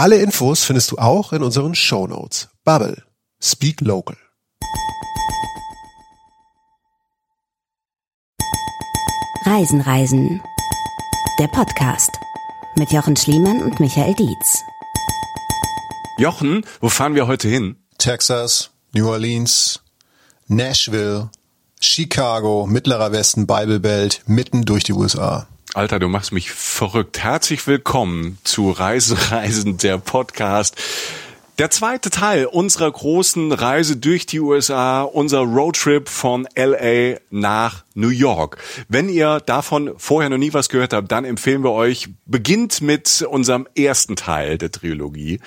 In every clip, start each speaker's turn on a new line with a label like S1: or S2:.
S1: Alle Infos findest du auch in unseren Show Notes. Bubble. Speak Local.
S2: Reisen, Reisen. Der Podcast mit Jochen Schliemann und Michael Dietz.
S3: Jochen, wo fahren wir heute hin?
S4: Texas, New Orleans, Nashville, Chicago, Mittlerer Westen, Bible Belt, mitten durch die USA.
S3: Alter, du machst mich verrückt. Herzlich willkommen zu Reise, Reisen, der Podcast. Der zweite Teil unserer großen Reise durch die USA, unser Roadtrip von LA nach New York. Wenn ihr davon vorher noch nie was gehört habt, dann empfehlen wir euch, beginnt mit unserem ersten Teil der Trilogie.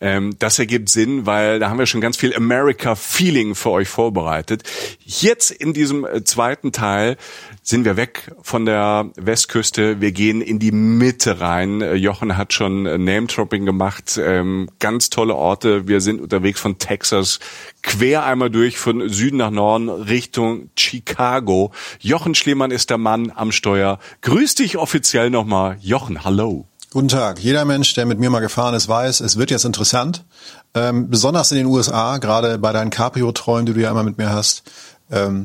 S3: Ähm, das ergibt Sinn, weil da haben wir schon ganz viel America-Feeling für euch vorbereitet. Jetzt in diesem äh, zweiten Teil sind wir weg von der Westküste. Wir gehen in die Mitte rein. Jochen hat schon äh, Name-Dropping gemacht. Ähm, ganz tolle Orte. Wir sind unterwegs von Texas quer einmal durch von Süden nach Norden Richtung Chicago. Jochen Schliemann ist der Mann am Steuer. Grüß dich offiziell nochmal. Jochen, hallo.
S4: Guten Tag. Jeder Mensch, der mit mir mal gefahren ist, weiß, es wird jetzt interessant. Ähm, besonders in den USA, gerade bei deinen Caprio-Träumen, die du ja immer mit mir hast. Ähm,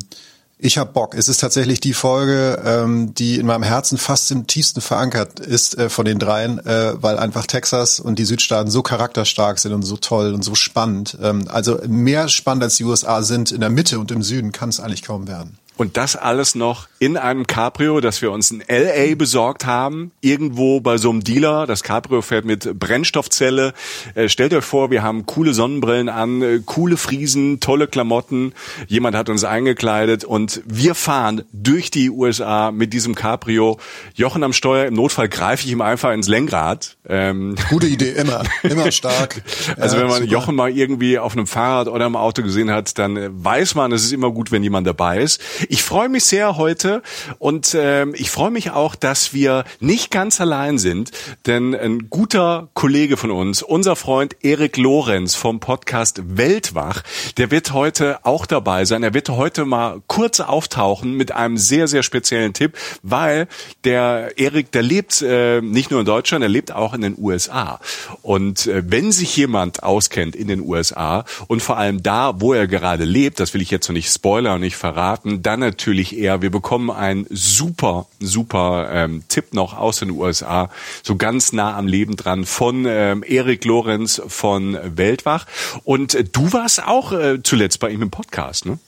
S4: ich hab Bock. Es ist tatsächlich die Folge, ähm, die in meinem Herzen fast im tiefsten verankert ist äh, von den dreien, äh, weil einfach Texas und die Südstaaten so charakterstark sind und so toll und so spannend. Ähm, also mehr spannend als die USA sind in der Mitte und im Süden kann es eigentlich kaum werden.
S3: Und das alles noch in einem Cabrio, das wir uns in LA besorgt haben, irgendwo bei so einem Dealer. Das Cabrio fährt mit Brennstoffzelle. Äh, stellt euch vor, wir haben coole Sonnenbrillen an, äh, coole Friesen, tolle Klamotten. Jemand hat uns eingekleidet und wir fahren durch die USA mit diesem Cabrio. Jochen am Steuer, im Notfall greife ich ihm einfach ins Lenkrad.
S4: Ähm Gute Idee, immer, immer stark.
S3: also ja, wenn man super. Jochen mal irgendwie auf einem Fahrrad oder im Auto gesehen hat, dann weiß man, es ist immer gut, wenn jemand dabei ist. Ich freue mich sehr heute und äh, ich freue mich auch, dass wir nicht ganz allein sind, denn ein guter Kollege von uns, unser Freund Erik Lorenz vom Podcast Weltwach, der wird heute auch dabei sein. Er wird heute mal kurz auftauchen mit einem sehr, sehr speziellen Tipp, weil der Erik, der lebt äh, nicht nur in Deutschland, er lebt auch in den USA. Und äh, wenn sich jemand auskennt in den USA und vor allem da, wo er gerade lebt, das will ich jetzt noch nicht spoilern und nicht verraten, dann natürlich eher, wir bekommen einen super, super ähm, Tipp noch aus den USA, so ganz nah am Leben dran von ähm, Erik Lorenz von Weltwach. Und äh, du warst auch äh, zuletzt bei ihm im Podcast, ne?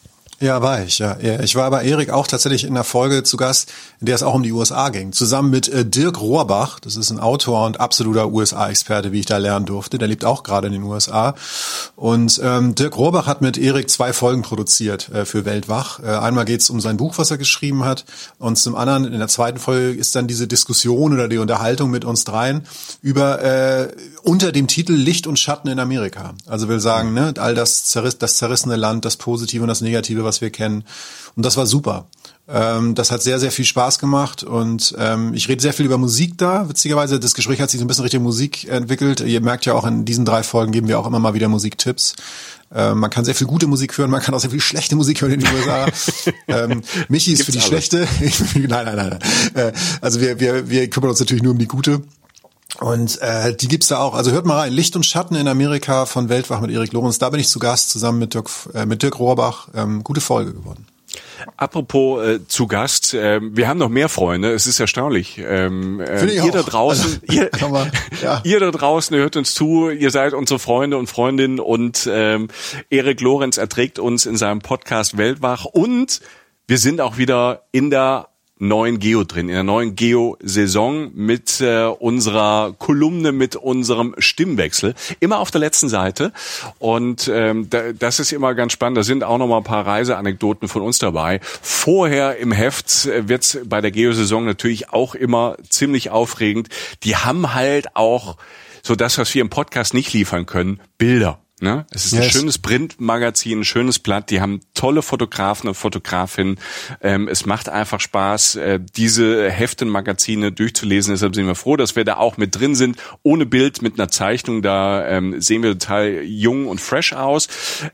S4: Ja, war ich, ja. Ich war bei Erik auch tatsächlich in der Folge zu Gast, in der es auch um die USA ging. Zusammen mit äh, Dirk Rohrbach, das ist ein Autor und absoluter USA-Experte, wie ich da lernen durfte. Der lebt auch gerade in den USA. Und ähm, Dirk Rohrbach hat mit Erik zwei Folgen produziert äh, für Weltwach. Äh, einmal geht es um sein Buch, was er geschrieben hat. Und zum anderen, in der zweiten Folge, ist dann diese Diskussion oder die Unterhaltung mit uns dreien über äh, unter dem Titel Licht und Schatten in Amerika. Also will sagen, ne, all das, zerriss, das zerrissene Land, das Positive und das Negative, was was wir kennen. Und das war super. Ähm, das hat sehr, sehr viel Spaß gemacht und ähm, ich rede sehr viel über Musik da. Witzigerweise, das Gespräch hat sich so ein bisschen Richtung Musik entwickelt. Ihr merkt ja auch, in diesen drei Folgen geben wir auch immer mal wieder Musiktipps. Ähm, man kann sehr viel gute Musik hören, man kann auch sehr viel schlechte Musik hören in den USA. ähm, Michi ist Gibt's für die alles. schlechte. nein, nein, nein. nein. Äh, also wir, wir, wir kümmern uns natürlich nur um die gute. Und äh, die gibt's da auch. Also hört mal rein. Licht und Schatten in Amerika von Weltwach mit Erik Lorenz. Da bin ich zu Gast zusammen mit Dirk, äh, mit Dirk Rohrbach. Ähm, gute Folge geworden.
S3: Apropos äh, zu Gast, äh, wir haben noch mehr Freunde. Es ist erstaunlich. Ähm, äh, ihr auch. da draußen, also, ihr, ja. ihr da draußen hört uns zu. Ihr seid unsere Freunde und Freundinnen und ähm, Erik Lorenz erträgt uns in seinem Podcast Weltwach und wir sind auch wieder in der neuen Geo drin, in der neuen Geo-Saison mit äh, unserer Kolumne, mit unserem Stimmwechsel. Immer auf der letzten Seite. Und ähm, da, das ist immer ganz spannend. Da sind auch noch mal ein paar Reiseanekdoten von uns dabei. Vorher im Heft äh, wird's bei der Geo-Saison natürlich auch immer ziemlich aufregend. Die haben halt auch so das, was wir im Podcast nicht liefern können, Bilder. Ne? Es ist yes. ein schönes Printmagazin, ein schönes Blatt. Die haben tolle Fotografen und Fotografinnen. Ähm, es macht einfach Spaß, äh, diese Heftenmagazine durchzulesen. Deshalb sind wir froh, dass wir da auch mit drin sind. Ohne Bild, mit einer Zeichnung. Da ähm, sehen wir total jung und fresh aus.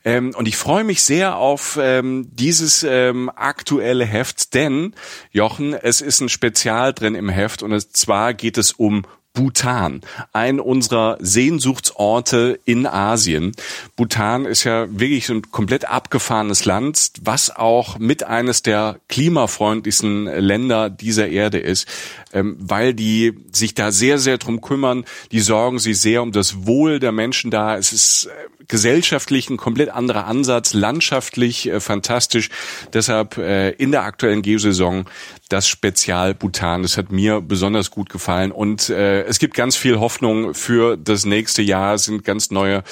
S3: Ähm, und ich freue mich sehr auf ähm, dieses ähm, aktuelle Heft, denn Jochen, es ist ein Spezial drin im Heft und zwar geht es um Bhutan, ein unserer Sehnsuchtsorte in Asien. Bhutan ist ja wirklich ein komplett abgefahrenes Land, was auch mit eines der klimafreundlichsten Länder dieser Erde ist, ähm, weil die sich da sehr, sehr drum kümmern. Die sorgen sich sehr um das Wohl der Menschen da. Es ist äh, gesellschaftlich ein komplett anderer Ansatz, landschaftlich äh, fantastisch. Deshalb äh, in der aktuellen Geosaison das Spezial Bhutan. Das hat mir besonders gut gefallen und äh, es gibt ganz viel Hoffnung für das nächste Jahr. Es sind ganz neue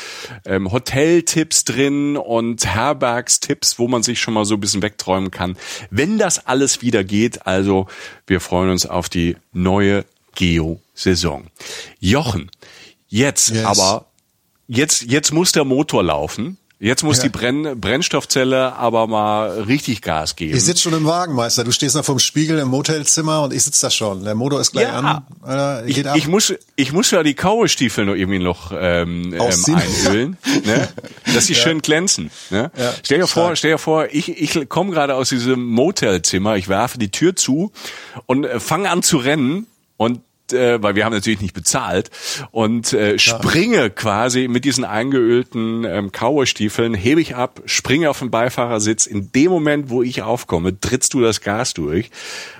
S3: ähm, Hoteltipps drin und Herbergstipps, wo man sich schon mal so ein bisschen wegträumen kann. Wenn das alles wieder geht, also wir freuen uns auf die neue Geo-Saison. Jochen, jetzt yes. aber jetzt, jetzt muss der Motor laufen. Jetzt muss ja. die Brenn Brennstoffzelle aber mal richtig Gas geben.
S4: Ich sitze schon im Wagen, Meister. Du stehst da vorm Spiegel im Motelzimmer und ich sitze da schon. Der Motor ist gleich ja. an.
S3: Alter, ich, ich, muss, ich muss ja die Kauestiefel noch irgendwie noch ähm, ähm, einölen, ne? dass sie ja. schön glänzen. Ne? Ja, stell dir vor, stell dir vor, ich, ich komme gerade aus diesem Motelzimmer, ich werfe die Tür zu und äh, fange an zu rennen und äh, weil wir haben natürlich nicht bezahlt und äh, springe quasi mit diesen eingeölten ähm, Cowboy-Stiefeln, hebe ich ab, springe auf den Beifahrersitz. In dem Moment, wo ich aufkomme, trittst du das Gas durch.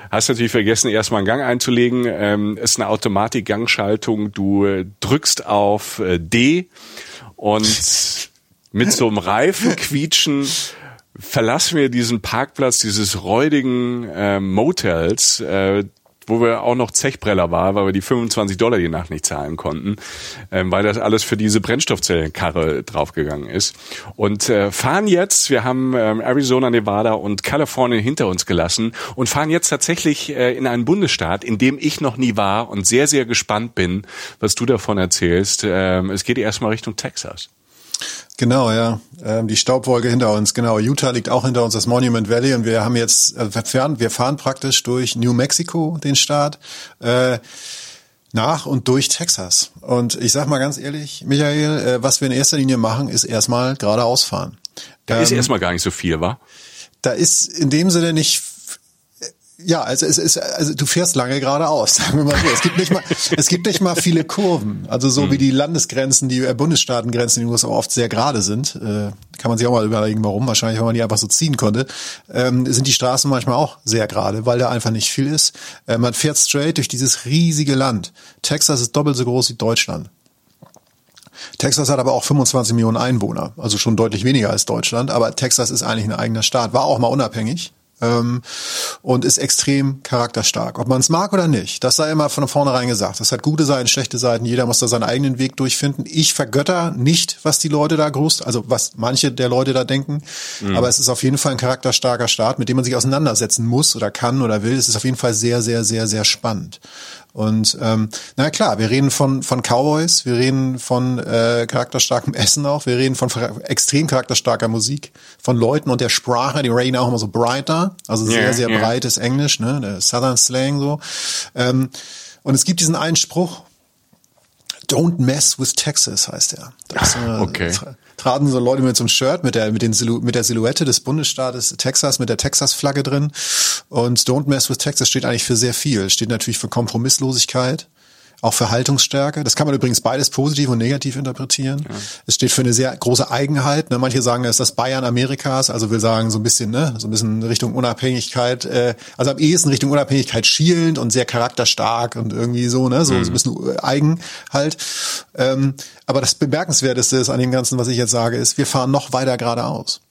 S3: Hast natürlich vergessen, erstmal einen Gang einzulegen. Ähm, ist eine Automatik-Gangschaltung. Du äh, drückst auf äh, D und mit so einem Reifenquietschen verlassen wir diesen Parkplatz dieses räudigen äh, Motels, äh, wo wir auch noch Zechbreller war, weil wir die 25 Dollar die Nacht nicht zahlen konnten, ähm, weil das alles für diese Brennstoffzellenkarre draufgegangen ist. Und äh, fahren jetzt, wir haben ähm, Arizona, Nevada und Kalifornien hinter uns gelassen und fahren jetzt tatsächlich äh, in einen Bundesstaat, in dem ich noch nie war und sehr, sehr gespannt bin, was du davon erzählst. Ähm, es geht erstmal Richtung Texas.
S4: Genau, ja. Ähm, die Staubwolke hinter uns, genau. Utah liegt auch hinter uns, das Monument Valley. Und wir haben jetzt, wir, fahren, wir fahren praktisch durch New Mexico, den Staat, äh, nach und durch Texas. Und ich sag mal ganz ehrlich, Michael, äh, was wir in erster Linie machen, ist erstmal geradeaus fahren.
S3: Da ähm, ist erstmal gar nicht so viel, wa?
S4: Da ist in dem Sinne nicht ja, also es ist, also du fährst lange geradeaus, sagen wir mal so. Es gibt nicht mal, es gibt nicht mal viele Kurven. Also so mhm. wie die Landesgrenzen, die äh, Bundesstaatengrenzen in den USA oft sehr gerade sind, äh, kann man sich auch mal überlegen, warum. Wahrscheinlich, weil man die einfach so ziehen konnte. Ähm, sind die Straßen manchmal auch sehr gerade, weil da einfach nicht viel ist. Äh, man fährt straight durch dieses riesige Land. Texas ist doppelt so groß wie Deutschland. Texas hat aber auch 25 Millionen Einwohner, also schon deutlich weniger als Deutschland. Aber Texas ist eigentlich ein eigener Staat, war auch mal unabhängig ähm, und ist extrem charakterstark. Ob man es mag oder nicht, das sei immer von vornherein gesagt. Das hat gute Seiten, schlechte Seiten. Jeder muss da seinen eigenen Weg durchfinden. Ich vergötter nicht, was die Leute da groß, also was manche der Leute da denken. Mhm. Aber es ist auf jeden Fall ein charakterstarker Staat, mit dem man sich auseinandersetzen muss oder kann oder will. Es ist auf jeden Fall sehr, sehr, sehr, sehr spannend. Und ähm, na klar, wir reden von von Cowboys, wir reden von äh, charakterstarkem Essen auch, wir reden von extrem charakterstarker Musik, von Leuten und der Sprache, die reden auch immer so brighter, also sehr
S3: Yeah,
S4: sehr
S3: yeah.
S4: breites Englisch, ne, der Southern Slang so. Ähm, und es gibt diesen einen Spruch, Don't mess with Texas heißt er. Das, äh,
S3: Okay.
S4: Tra- traten so Leute mit so einem Shirt mit der mit den Silu mit der Silhouette des Bundesstaates Texas mit der Texas Flagge drin und Don't mess with Texas steht eigentlich für sehr viel. Steht natürlich für Kompromisslosigkeit, auch für Haltungsstärke. Das kann man übrigens beides positiv und negativ interpretieren. Es steht für eine sehr große Eigenheit. Ne? Manche sagen, es ist das Bayern Amerikas, also will sagen so ein bisschen, ne, so ein bisschen Richtung Unabhängigkeit, äh, also am ehesten Richtung Unabhängigkeit schielend und sehr charakterstark und irgendwie so, ne, so, so ein bisschen eigen halt. Ähm, aber das Bemerkenswerteste ist an dem Ganzen, was ich jetzt sage, ist, wir fahren noch weiter geradeaus.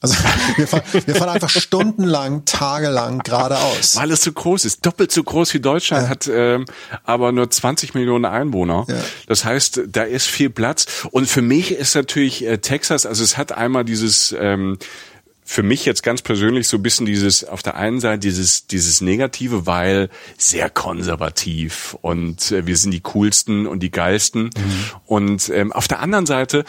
S4: Also wir fahren, wir fahren einfach stundenlang, tagelang geradeaus.
S3: Weil es so groß ist, doppelt so groß wie Deutschland, hat ähm, aber nur 20 Millionen Einwohner.
S4: Ja.
S3: Das heißt, da ist viel Platz. Und für mich ist natürlich äh, Texas, also es hat einmal dieses ähm, für mich jetzt ganz persönlich so ein bisschen dieses, auf der einen Seite dieses, dieses Negative, weil sehr konservativ und äh, wir sind die coolsten und die geilsten. Und ähm, auf der anderen Seite,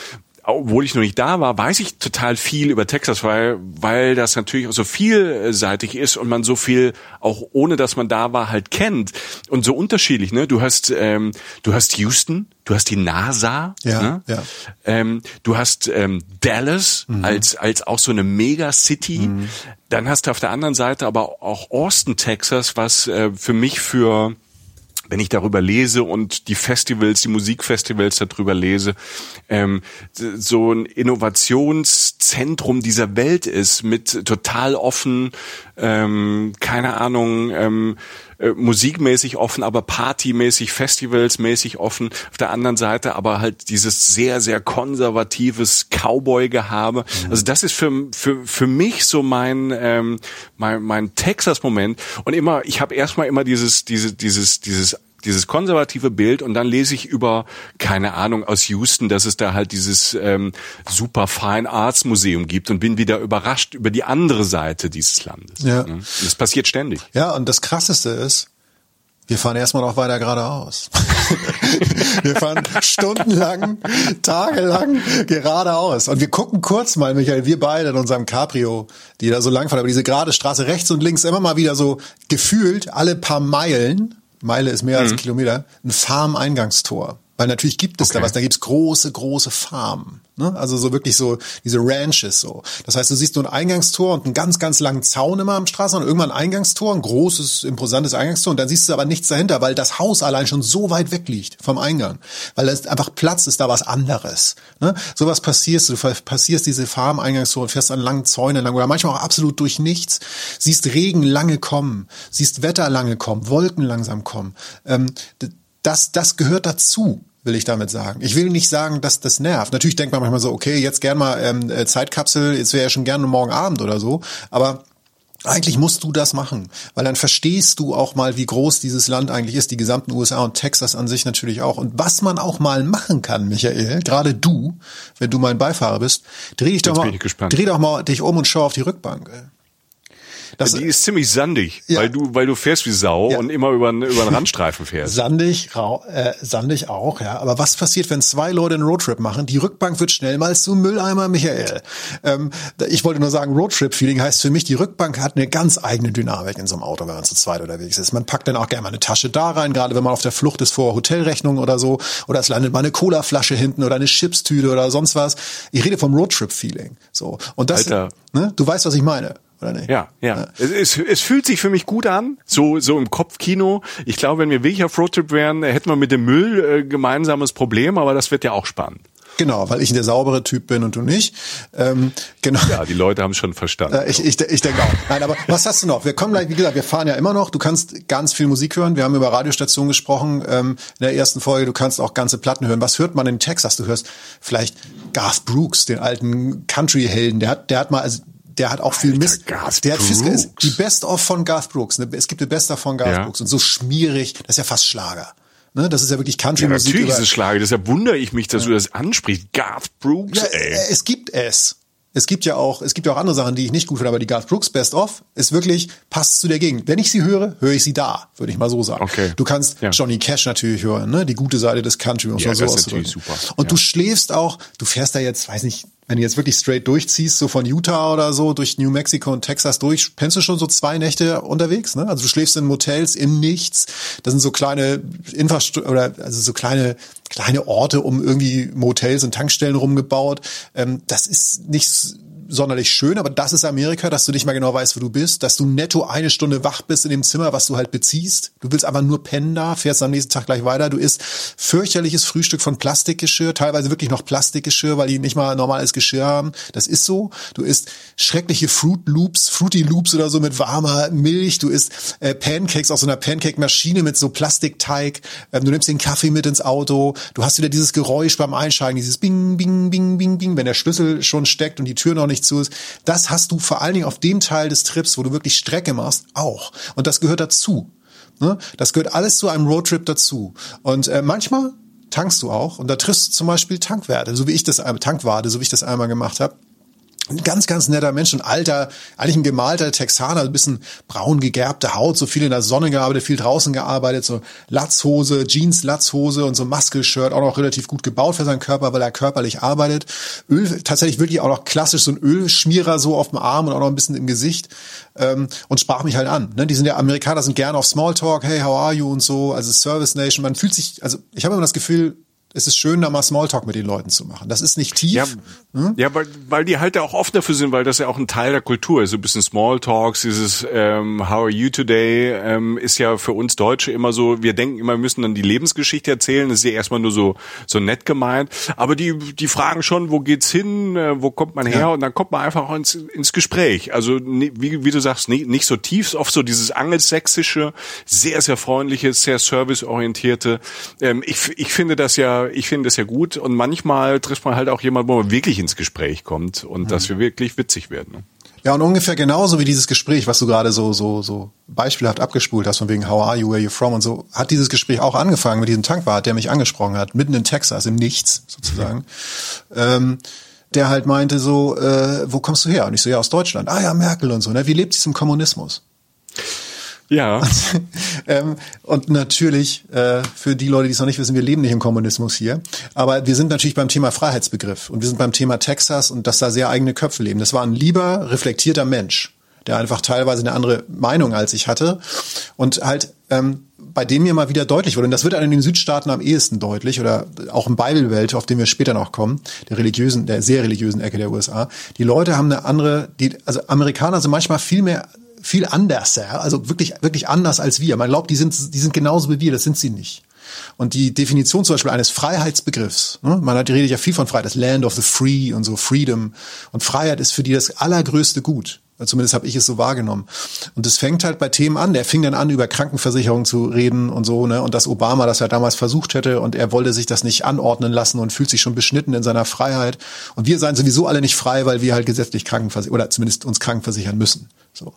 S3: obwohl ich noch nicht da war, weiß ich total viel über Texas, weil, weil das natürlich auch so vielseitig ist und man so viel, auch ohne dass man da war, halt kennt. Und so unterschiedlich, ne? Du hast, ähm, du hast Houston, du hast die NASA,
S4: Ja,
S3: ne?
S4: ja.
S3: Ähm, du hast ähm, Dallas als als auch so eine Mega-City. Dann hast du auf der anderen Seite aber auch Austin, Texas, was äh, für mich für wenn ich darüber lese und die Festivals, die Musikfestivals darüber lese, ähm, so ein Innovationszentrum dieser Welt ist, mit total offen, ähm, keine Ahnung, ähm, äh, musikmäßig offen, aber partymäßig, festivalsmäßig offen. Auf der anderen Seite aber halt dieses sehr, sehr konservatives Cowboy-Gehabe. Also das ist für, für, für mich so mein, ähm, mein, mein Texas-Moment. Und immer, ich habe erstmal immer dieses, diese, dieses, dieses dieses konservative Bild und dann lese ich über, keine Ahnung, aus Houston, dass es da halt dieses ähm, super Fine Arts Museum gibt und bin wieder überrascht über die andere Seite dieses Landes.
S4: Ja.
S3: Ne? Das passiert ständig.
S4: Ja, und das Krasseste ist, wir fahren erstmal noch weiter geradeaus. wir fahren stundenlang, tagelang geradeaus. Und wir gucken kurz mal, Michael, wir beide in unserem Cabrio, die da so lang fahren, aber diese gerade Straße rechts und links immer mal wieder so gefühlt alle paar Meilen, Meile ist mehr als ein Kilometer, ein Farm-Eingangstor. Weil natürlich gibt es da
S3: Okay.
S4: was, da gibt's große, große Farmen. Ne? Also so wirklich so diese Ranches so. Das heißt, du siehst nur ein Eingangstor und einen ganz, ganz langen Zaun immer am Straßen und irgendwann ein Eingangstor, ein großes, imposantes Eingangstor und dann siehst du aber nichts dahinter, weil das Haus allein schon so weit weg liegt vom Eingang. Weil es einfach Platz ist, da was anderes. Ne? Sowas passierst du, passierst diese Farm-Eingangstore und fährst an langen Zäunen lang oder manchmal auch absolut durch nichts, siehst Regen lange kommen, siehst Wetter lange kommen, Wolken langsam kommen. Ähm, das, das gehört dazu, will ich damit sagen. Ich will nicht sagen, dass das nervt. Natürlich denkt man manchmal so, okay, jetzt gern mal ähm, äh, Zeitkapsel, jetzt wäre ja schon gerne morgen Abend oder so, aber eigentlich musst du das machen, weil dann verstehst du auch mal, wie groß dieses Land eigentlich ist, die gesamten USA und Texas an sich natürlich auch. Und was man auch mal machen kann, Michael, gerade du, wenn du mein Beifahrer bist, dreh dich doch mal, dreh doch mal dich um und schau auf die Rückbank. ey. Das,
S3: die ist ziemlich sandig,
S4: Ja.
S3: weil du, weil du fährst wie Sau
S4: Ja.
S3: und immer über, einen- über einen Randstreifen fährst.
S4: Sandig, rau, äh, sandig auch, ja. Aber was passiert, wenn zwei Leute einen Roadtrip machen? Die Rückbank wird schnell mal zum Mülleimer, Michael. Ähm, ich wollte nur sagen, Roadtrip-Feeling heißt für mich, die Rückbank hat eine ganz eigene Dynamik in so einem Auto, wenn man zu zweit unterwegs ist. Man packt dann auch gerne mal eine Tasche da rein, gerade wenn man auf der Flucht ist vor Hotelrechnungen oder so. Oder es landet mal eine Colaflasche hinten oder eine Chipstüte oder sonst was. Ich rede vom Roadtrip-Feeling. So. Und das,
S3: Alter.
S4: ne? Du weißt, was ich meine. Oder nicht?
S3: Ja, ja. Es, es, es fühlt sich für mich gut an, so so im Kopfkino. Ich glaube, wenn wir wirklich auf Roadtrip wären, hätten wir mit dem Müll äh, gemeinsames Problem, aber das wird ja auch spannend.
S4: Genau, weil ich der saubere Typ bin und du nicht. Ähm, genau.
S3: Ja, die Leute haben schon verstanden.
S4: Äh, Ich, ich, ich denke auch. Nein, aber was hast du noch? Wir kommen gleich, wie gesagt, wir fahren ja immer noch. Du kannst ganz viel Musik hören. Wir haben über Radiostationen gesprochen ähm, in der ersten Folge. Du kannst auch ganze Platten hören. Was hört man in Texas? Du hörst vielleicht Garth Brooks, den alten Country-Helden. Der hat, der hat mal, also der hat auch viel
S3: Alter,
S4: Mist.
S3: Garth
S4: der hat viel,
S3: Brooks.
S4: die Best-of von Garth Brooks. ne? Es gibt die Best-of von Garth
S3: Ja.
S4: Brooks und so schmierig. Das ist ja fast Schlager. Ne? Das ist ja wirklich
S3: ja,
S4: Country-Musik.
S3: natürlich
S4: über-
S3: ist es Schlage. Deshalb wundere ich mich, dass du das ansprichst. Garth Brooks,
S4: Ja,
S3: ey.
S4: äh, es gibt es. es gibt ja auch, es gibt ja auch andere Sachen, die ich nicht gut finde, aber die Garth Brooks Best of ist wirklich, passt zu der Gegend. Wenn ich sie höre, höre ich sie da, würde ich mal so sagen.
S3: Okay.
S4: Du kannst
S3: Ja.
S4: Johnny Cash natürlich hören, ne? Die gute Seite des Country, um
S3: Ja,
S4: mal so
S3: das ist
S4: auszudrücken.
S3: natürlich super.
S4: Und
S3: Ja.
S4: du schläfst auch, du fährst da jetzt, weiß nicht, wenn du jetzt wirklich straight durchziehst, so von Utah oder so durch New Mexico und Texas durch, pennst du schon so zwei Nächte unterwegs, ne? Also du schläfst in Motels im Nichts. Das sind so kleine Infrastruktur oder also so kleine kleine Orte um irgendwie Motels und Tankstellen rumgebaut. Ähm, das ist nicht sonderlich schön, aber das ist Amerika, dass du nicht mal genau weißt, wo du bist, dass du netto eine Stunde wach bist in dem Zimmer, was du halt beziehst. Du willst einfach nur pennen da, fährst am nächsten Tag gleich weiter. Du isst fürchterliches Frühstück von Plastikgeschirr, teilweise wirklich noch Plastikgeschirr, weil die nicht mal normales Geschirr haben. Das ist so. Du isst schreckliche Fruit Loops, Fruity Loops oder so mit warmer Milch. Du isst äh, Pancakes aus so einer Pancake-Maschine mit so Plastikteig. Ähm, du nimmst den Kaffee mit ins Auto. Du hast wieder dieses Geräusch beim Einsteigen, dieses Bing, Bing, Bing, Bing, Bing, wenn der Schlüssel schon steckt und die Tür noch nicht zu ist. Das hast du vor allen Dingen auf dem Teil des Trips, wo du wirklich Strecke machst, auch. Und das gehört dazu. Ne? Das gehört alles zu einem Roadtrip dazu. Und äh, manchmal tankst du auch und da triffst du zum Beispiel Tankwerte, so wie ich das einmal Tankwarte, so wie ich das einmal gemacht habe. Ein ganz, ganz netter Mensch, ein alter, eigentlich ein gemalter Texaner, ein bisschen braun gegerbte Haut, so viel in der Sonne gearbeitet, viel draußen gearbeitet, so Latzhose, Jeans, Latzhose und so Muskelshirt, auch noch relativ gut gebaut für seinen Körper, weil er körperlich arbeitet. Öl, tatsächlich wirklich auch noch klassisch so ein Ölschmierer so auf dem Arm und auch noch ein bisschen im Gesicht ähm, und sprach mich halt an. Ne? Die sind ja Amerikaner, sind gerne auf Smalltalk, hey, how are you und so, also Service Nation. Man fühlt sich, also ich habe immer das Gefühl, es ist schön, da mal Smalltalk mit den Leuten zu machen. Das ist nicht tief.
S3: Ja,
S4: Hm?
S3: ja weil, weil die halt auch oft dafür sind, weil das ja auch ein Teil der Kultur ist. So ein bisschen Smalltalks, dieses ähm, How are you today ähm, ist ja für uns Deutsche immer so, wir denken immer, wir müssen dann die Lebensgeschichte erzählen. Das ist ja erstmal nur so so nett gemeint. Aber die, die fragen schon, wo geht's hin, äh, wo kommt man her?
S4: Ja.
S3: Und dann kommt man einfach auch ins, ins Gespräch. Also wie, wie du sagst, nicht, nicht so tief, oft so dieses angelsächsische, sehr, sehr freundliche, sehr serviceorientierte. Ähm, ich, ich finde das ja, ich finde das ja gut. Und manchmal trifft man halt auch jemanden, wo man wirklich ins Gespräch kommt und dass wir wirklich witzig werden. Ne?
S4: Ja, und ungefähr genauso wie dieses Gespräch, was du gerade so, so, so beispielhaft abgespult hast, von wegen How are you, where you from und so, hat dieses Gespräch auch angefangen mit diesem Tankwart, der mich angesprochen hat, mitten in Texas, im Nichts sozusagen. Ähm, der halt meinte so, äh, wo kommst du her? Und ich so, ja, aus Deutschland. Ah ja, Merkel und so. Ne? Wie lebt sie im Kommunismus?
S3: Ja.
S4: ähm, und natürlich, äh, für die Leute, die es noch nicht wissen, wir leben nicht im Kommunismus hier. Aber wir sind natürlich beim Thema Freiheitsbegriff und wir sind beim Thema Texas und dass da sehr eigene Köpfe leben. Das war ein lieber, reflektierter Mensch, der einfach teilweise eine andere Meinung als ich hatte. Und halt, ähm, bei dem mir mal wieder deutlich wurde, und das wird in den Südstaaten am ehesten deutlich, oder auch im Bible-Welt, auf den wir später noch kommen, der religiösen, der sehr religiösen Ecke der USA. Die Leute haben eine andere, die, also Amerikaner sind manchmal viel mehr viel anders, also wirklich, wirklich anders als wir. Man glaubt, die sind, die sind genauso wie wir, das sind sie nicht. Und die Definition zum Beispiel eines Freiheitsbegriffs, ne? man hat, redet ja viel von Freiheit, das Land of the Free und so, Freedom. Und Freiheit ist für die das allergrößte Gut. Zumindest habe ich es so wahrgenommen. Und es fängt halt bei Themen an. Der fing dann an, über Krankenversicherung zu reden und so, ne? Und dass Obama das ja damals versucht hätte und er wollte sich das nicht anordnen lassen und fühlt sich schon beschnitten in seiner Freiheit. Und wir seien sowieso alle nicht frei, weil wir halt gesetzlich krankenversichern oder zumindest uns krankenversichern müssen. So.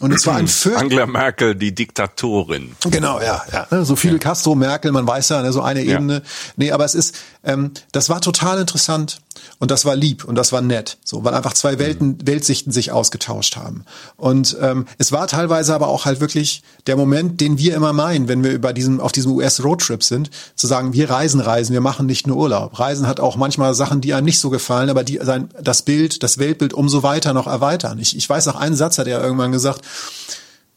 S4: Und es war ein Fürcht
S3: Angela Merkel, die Diktatorin.
S4: Genau, ja, ja. Ne, So Fidel Castro, Merkel, man weiß ja, ne, so eine
S3: Ja.
S4: Ebene. Nee, aber es ist, ähm, das war total interessant und das war lieb und das war nett, so, weil einfach zwei Welten, Weltsichten sich ausgetauscht haben. Und ähm, es war teilweise aber auch halt wirklich der Moment, den wir immer meinen, wenn wir über diesem, auf diesem US-Roadtrip sind, zu sagen, wir reisen, reisen, wir machen nicht nur Urlaub. Reisen hat auch manchmal Sachen, die einem nicht so gefallen, aber die sein, das Bild, das Weltbild umso weiter noch erweitern. Ich, ich weiß noch, einen Satz hat er irgendwann gesagt,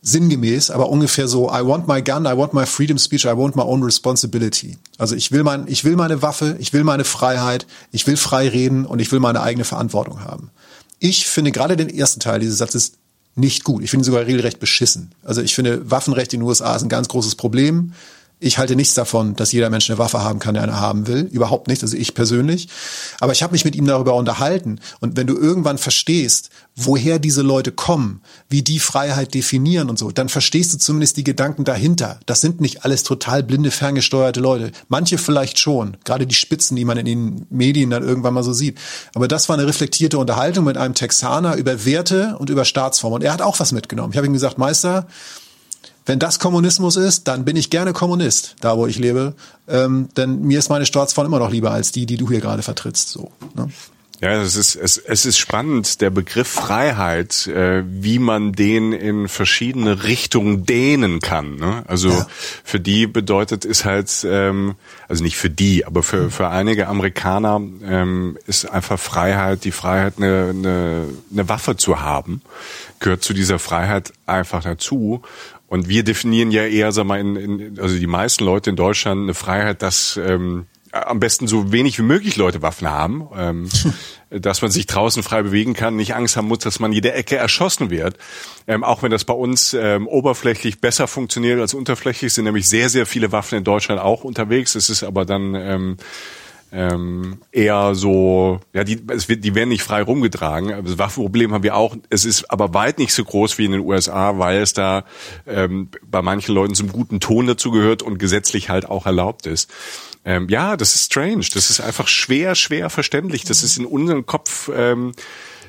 S4: sinngemäß, aber ungefähr so, I want my gun, I want my freedom speech, I want my own responsibility. Also ich will mein, ich will meine Waffe, ich will meine Freiheit, ich will frei reden und ich will meine eigene Verantwortung haben. Ich finde gerade den ersten Teil dieses Satzes nicht gut. Ich finde ihn sogar regelrecht beschissen. Also ich finde, Waffenrecht in den USA ist ein ganz großes Problem. Ich halte nichts davon, dass jeder Mensch eine Waffe haben kann, der eine haben will. Überhaupt nicht, also ich persönlich. Aber ich habe mich mit ihm darüber unterhalten. Und wenn du irgendwann verstehst, woher diese Leute kommen, wie die Freiheit definieren und so, dann verstehst du zumindest die Gedanken dahinter. Das sind nicht alles total blinde, ferngesteuerte Leute. Manche vielleicht schon, gerade die Spitzen, die man in den Medien dann irgendwann mal so sieht. Aber das war eine reflektierte Unterhaltung mit einem Texaner über Werte und über Staatsform. Und er hat auch was mitgenommen. Ich habe ihm gesagt, Meister, wenn das Kommunismus ist, dann bin ich gerne Kommunist, da wo ich lebe. Ähm, denn mir ist meine Staatsform immer noch lieber als die, die du hier gerade vertrittst. So, ne?
S3: Ja, es ist, es, es ist spannend, der Begriff Freiheit, äh, wie man den in verschiedene Richtungen dehnen kann. Ne? Also ja. für die bedeutet es halt, ähm, also nicht für die, aber für, für einige Amerikaner ähm, ist einfach Freiheit, die Freiheit, eine, eine, eine Waffe zu haben, gehört zu dieser Freiheit einfach dazu. Und wir definieren ja eher, sag mal, in, in, also die meisten Leute in Deutschland eine Freiheit, dass ähm, am besten so wenig wie möglich Leute Waffen haben, ähm, dass man sich draußen frei bewegen kann, nicht Angst haben muss, dass man jede Ecke erschossen wird. Ähm, auch wenn das bei uns ähm, oberflächlich besser funktioniert als unterflächlich, sind nämlich sehr, sehr viele Waffen in Deutschland auch unterwegs. Es ist aber dann ähm, ähm, eher so, ja, die, es wird, die werden nicht frei rumgetragen. Das Waffenproblem haben wir auch. Es ist aber weit nicht so groß wie in den USA, weil es da ähm, bei manchen Leuten zum guten Ton dazu gehört und gesetzlich halt auch erlaubt ist. Ähm, ja, das ist strange. Das ist einfach schwer, schwer verständlich. Das ist in unserem Kopf. Ähm,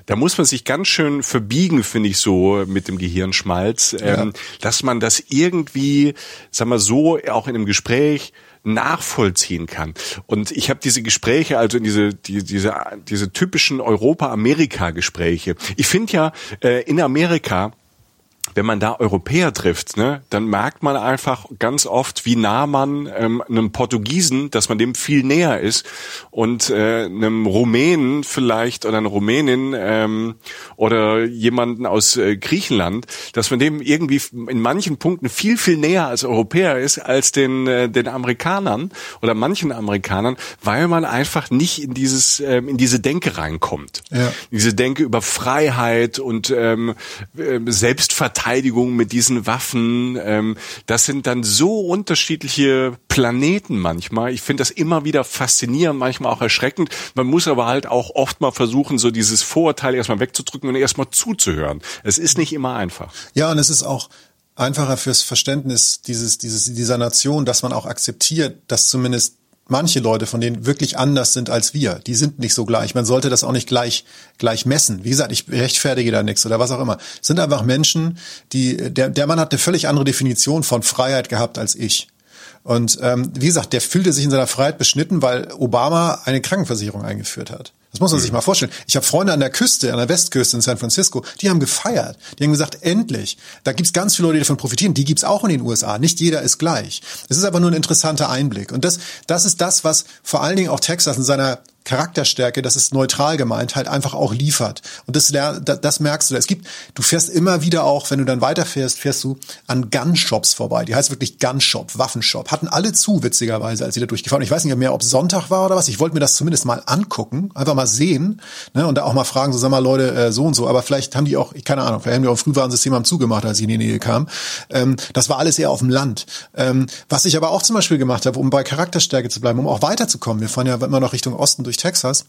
S3: da muss man sich ganz schön verbiegen, finde ich so, mit dem Gehirnschmalz, ähm, ja. dass man das irgendwie, sag mal so, auch in einem Gespräch nachvollziehen kann. Und ich habe diese Gespräche, also in diese die, diese diese typischen Europa-Amerika-Gespräche. Ich finde ja äh, in Amerika wenn man da Europäer trifft, ne, dann merkt man einfach ganz oft, wie nah man ähm, einem Portugiesen, dass man dem viel näher ist und äh, einem Rumänen vielleicht oder einer Rumänin ähm, oder jemanden aus äh, Griechenland, dass man dem irgendwie in manchen Punkten viel viel näher als Europäer ist als den äh, den Amerikanern oder manchen Amerikanern, weil man einfach nicht in dieses ähm, in diese Denke reinkommt, ja. diese Denke über Freiheit und ähm, äh, Selbstverteidigung Verteidigung mit diesen Waffen. Ähm, das sind dann so unterschiedliche Planeten manchmal. Ich finde das immer wieder faszinierend, manchmal auch erschreckend. Man muss aber halt auch oft mal versuchen, so dieses Vorurteil erstmal wegzudrücken und erstmal zuzuhören. Es ist nicht immer einfach.
S4: Ja, und es ist auch einfacher fürs Verständnis dieses, dieses, dieser Nation, dass man auch akzeptiert, dass zumindest manche Leute von denen wirklich anders sind als wir. Die sind nicht so gleich. Man sollte das auch nicht gleich, gleich messen. Wie gesagt, ich rechtfertige da nichts oder was auch immer. Es sind einfach Menschen, die, der, der Mann hat eine völlig andere Definition von Freiheit gehabt als ich. Und ähm, wie gesagt, der fühlte sich in seiner Freiheit beschnitten, weil Obama eine Krankenversicherung eingeführt hat. Das muss man sich mhm. mal vorstellen. Ich habe Freunde an der Küste, an der Westküste in San Francisco, die haben gefeiert. Die haben gesagt, endlich. Da gibt's ganz viele Leute, die davon profitieren. Die gibt's auch in den USA. Nicht jeder ist gleich. Es ist aber nur ein interessanter Einblick. Und das, das ist das, was vor allen Dingen auch Texas in seiner Charakterstärke, das ist neutral gemeint, halt einfach auch liefert. Und das, das merkst du. Es gibt, du fährst immer wieder auch, wenn du dann weiterfährst, fährst du an Gunshops vorbei. Die heißt wirklich Gunshop, Waffenshop. Hatten alle zu, witzigerweise, als sie da durchgefahren. Ich weiß nicht mehr, ob Sonntag war oder was. Ich wollte mir das zumindest mal angucken, einfach mal sehen ne, und da auch mal fragen, so sag mal Leute, äh, so und so. Aber vielleicht haben die auch, keine Ahnung, vielleicht haben die auch ein Frühwarnsystem am zugemacht, als ich in die Nähe kam. Ähm, das war alles eher auf dem Land. Ähm, was ich aber auch zum Beispiel gemacht habe, um bei Charakterstärke zu bleiben, um auch weiterzukommen. Wir fahren ja immer noch Richtung Osten durch Texas.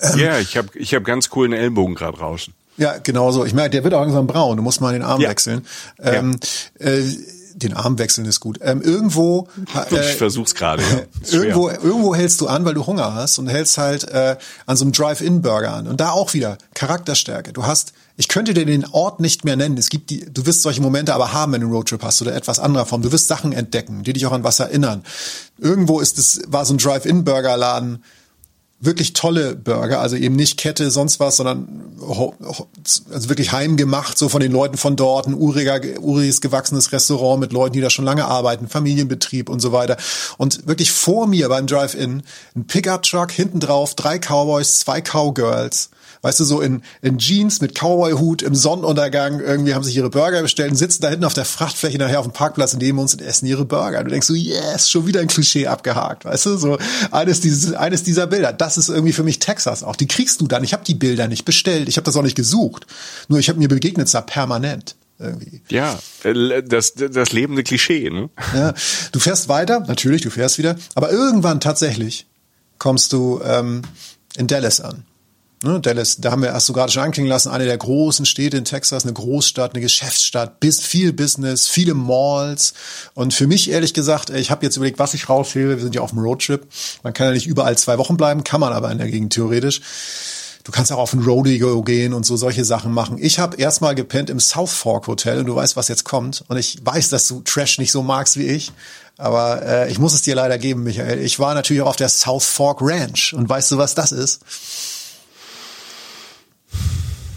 S3: Ähm, ja, ich habe ich hab ganz coolen Ellbogen gerade draußen.
S4: Ja, genau so. Ich merke, der wird auch langsam braun. Du musst mal den Arm ja. wechseln. Ähm, ja. äh, den Arm wechseln ist gut. Ähm, irgendwo.
S3: Äh, ich versuch's gerade. Ja.
S4: irgendwo, irgendwo hältst du an, weil du Hunger hast und hältst halt äh, an so einem Drive-In-Burger an. Und da auch wieder Charakterstärke. Du hast, ich könnte dir den Ort nicht mehr nennen. Es gibt die, du wirst solche Momente aber haben, wenn du einen Roadtrip hast oder etwas anderer Form. Du wirst Sachen entdecken, die dich auch an was erinnern. Irgendwo ist es, war so ein Drive-In-Burger-Laden wirklich tolle Burger, also eben nicht Kette, sonst was, sondern also wirklich heimgemacht, so von den Leuten von dort, ein uriger, uriges gewachsenes Restaurant mit Leuten, die da schon lange arbeiten, Familienbetrieb und so weiter. Und wirklich vor mir beim Drive-In ein Pickup-Truck, hinten drauf drei Cowboys, zwei Cowgirls weißt du, so in, in Jeans mit Cowboy-Hut im Sonnenuntergang, irgendwie haben sich ihre Burger bestellt und sitzen da hinten auf der Frachtfläche nachher auf dem Parkplatz neben uns und essen ihre Burger. du denkst so, yes, schon wieder ein Klischee abgehakt, weißt du, so eines, dieses, eines dieser Bilder. Das ist irgendwie für mich Texas auch. Die kriegst du dann. Ich habe die Bilder nicht bestellt. Ich habe das auch nicht gesucht. Nur ich habe mir begegnet da permanent. Irgendwie.
S3: Ja, äh, das, das lebende Klischee, ne?
S4: Ja, du fährst weiter, natürlich, du fährst wieder, aber irgendwann tatsächlich kommst du ähm, in Dallas an. Ne, Dallas, da haben wir erst so gerade schon anklingen lassen, eine der großen Städte in Texas, eine Großstadt, eine Geschäftsstadt, bis, viel Business, viele Malls. Und für mich ehrlich gesagt, ich habe jetzt überlegt, was ich raushebe. Wir sind ja auf dem Roadtrip. Man kann ja nicht überall zwei Wochen bleiben, kann man aber in der Gegend theoretisch. Du kannst auch auf ein Rodeo gehen und so solche Sachen machen. Ich habe erstmal gepennt im South Fork Hotel und du weißt, was jetzt kommt. Und ich weiß, dass du Trash nicht so magst wie ich. Aber äh, ich muss es dir leider geben, Michael. Ich war natürlich auch auf der South Fork Ranch. Und weißt du, was das ist?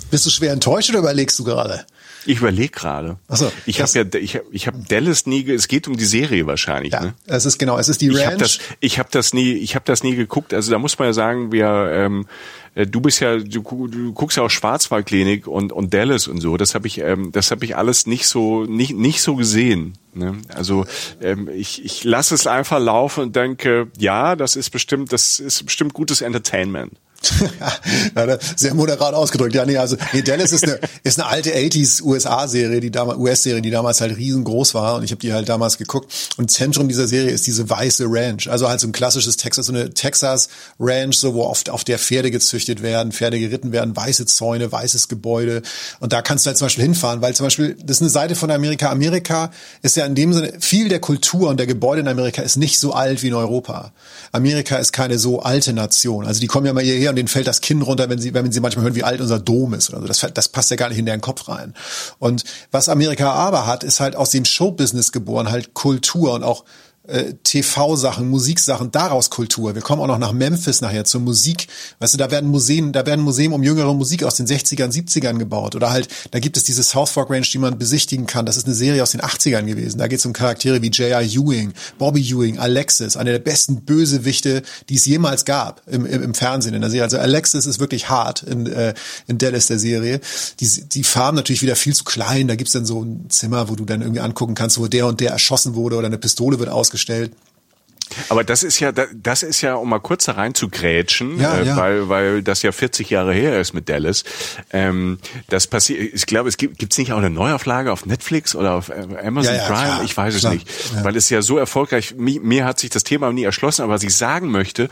S4: Bist du schwer enttäuscht oder überlegst du gerade?
S3: Ich überlege gerade.
S4: so,
S3: ich habe ja, ich habe, ich habe Dallas nie. Es geht um die Serie wahrscheinlich.
S4: Ja,
S3: ne?
S4: es ist genau, es ist die
S3: Ich
S4: Ranch.
S3: habe das, ich habe das nie, ich habe das nie geguckt. Also da muss man ja sagen, wir, ähm, äh, du bist ja, du, du guckst ja auch Schwarzwaldklinik und und Dallas und so. Das habe ich, ähm, das habe ich alles nicht so, nicht nicht so gesehen. Ne? Also ähm, ich ich lasse es einfach laufen und denke, ja, das ist bestimmt, das ist bestimmt gutes Entertainment.
S4: da- sehr moderat ausgedrückt. Ja, nee, also nee, Dallas ist eine, ist eine alte 80s USA-Serie, die damals US-Serie, die damals halt riesengroß war und ich habe die halt damals geguckt. Und Zentrum dieser Serie ist diese weiße Ranch, also halt so ein klassisches Texas, so eine Texas Ranch, so wo oft auf der Pferde gezüchtet werden, Pferde geritten werden, weiße Zäune, weißes Gebäude. Und da kannst du halt zum Beispiel hinfahren, weil zum Beispiel das ist eine Seite von Amerika. Amerika ist ja in dem Sinne viel der Kultur und der Gebäude in Amerika ist nicht so alt wie in Europa. Amerika ist keine so alte Nation. Also die kommen ja mal hierher und denen fällt das Kinn runter, wenn sie, wenn sie manchmal hören, wie alt unser Dom ist oder so. Das, das passt ja gar nicht in deren Kopf rein. Und was Amerika aber hat, ist halt aus dem Showbusiness geboren, halt Kultur und auch äh, TV-Sachen, Musiksachen, daraus Kultur. Wir kommen auch noch nach Memphis nachher zur Musik. Weißt du, da werden Museen, da werden Museen um jüngere Musik aus den 60ern, 70ern gebaut. Oder halt, da gibt es diese South Fork Ranch, die man besichtigen kann. Das ist eine Serie aus den 80ern gewesen. Da geht es um Charaktere wie J.R. Ewing, Bobby Ewing, Alexis, eine der besten Bösewichte, die es jemals gab im, im, im Fernsehen in der Serie. Also Alexis ist wirklich hart in, äh, in Dallas der Serie. Die, die Farm natürlich wieder viel zu klein. Da gibt's dann so ein Zimmer, wo du dann irgendwie angucken kannst, wo der und der erschossen wurde oder eine Pistole wird ausgestellt.
S3: Aber das ist ja, das ist ja, um mal kurz da rein zu grätschen,
S4: Ja,
S3: äh,
S4: ja.
S3: weil, weil das ja 40 Jahre her ist mit Dallas. Ähm, das passiert, ich glaube, es gibt gibt's nicht auch eine Neuauflage auf Netflix oder auf äh, Amazon
S4: Ja,
S3: Prime?
S4: klar,
S3: ich weiß es
S4: klar,
S3: nicht,
S4: ja.
S3: weil es ja so erfolgreich. Mir, mir hat sich das Thema nie erschlossen, aber was ich sagen möchte,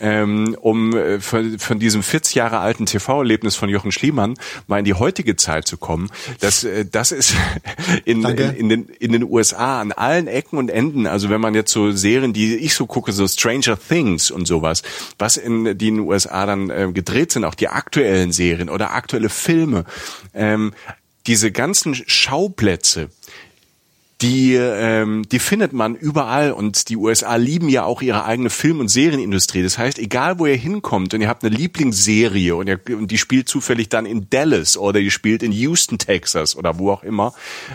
S3: ähm, um äh, von, von diesem 40 Jahre alten TV-Erlebnis von Jochen Schliemann mal in die heutige Zeit zu kommen, das, äh, das ist in, in, in den in den USA an allen Ecken und Enden. Also wenn man jetzt so Serien, die ich so gucke, so Stranger Things und sowas, was in den USA dann ähm, gedreht sind, auch die aktuellen Serien oder aktuelle Filme, ähm, diese ganzen Schauplätze, die, ähm, die findet man überall und die USA lieben ja auch ihre eigene Film- und Serienindustrie. Das heißt, egal wo ihr hinkommt und ihr habt eine Lieblingsserie und, ihr, und die spielt zufällig dann in Dallas oder die spielt in Houston, Texas oder wo auch immer,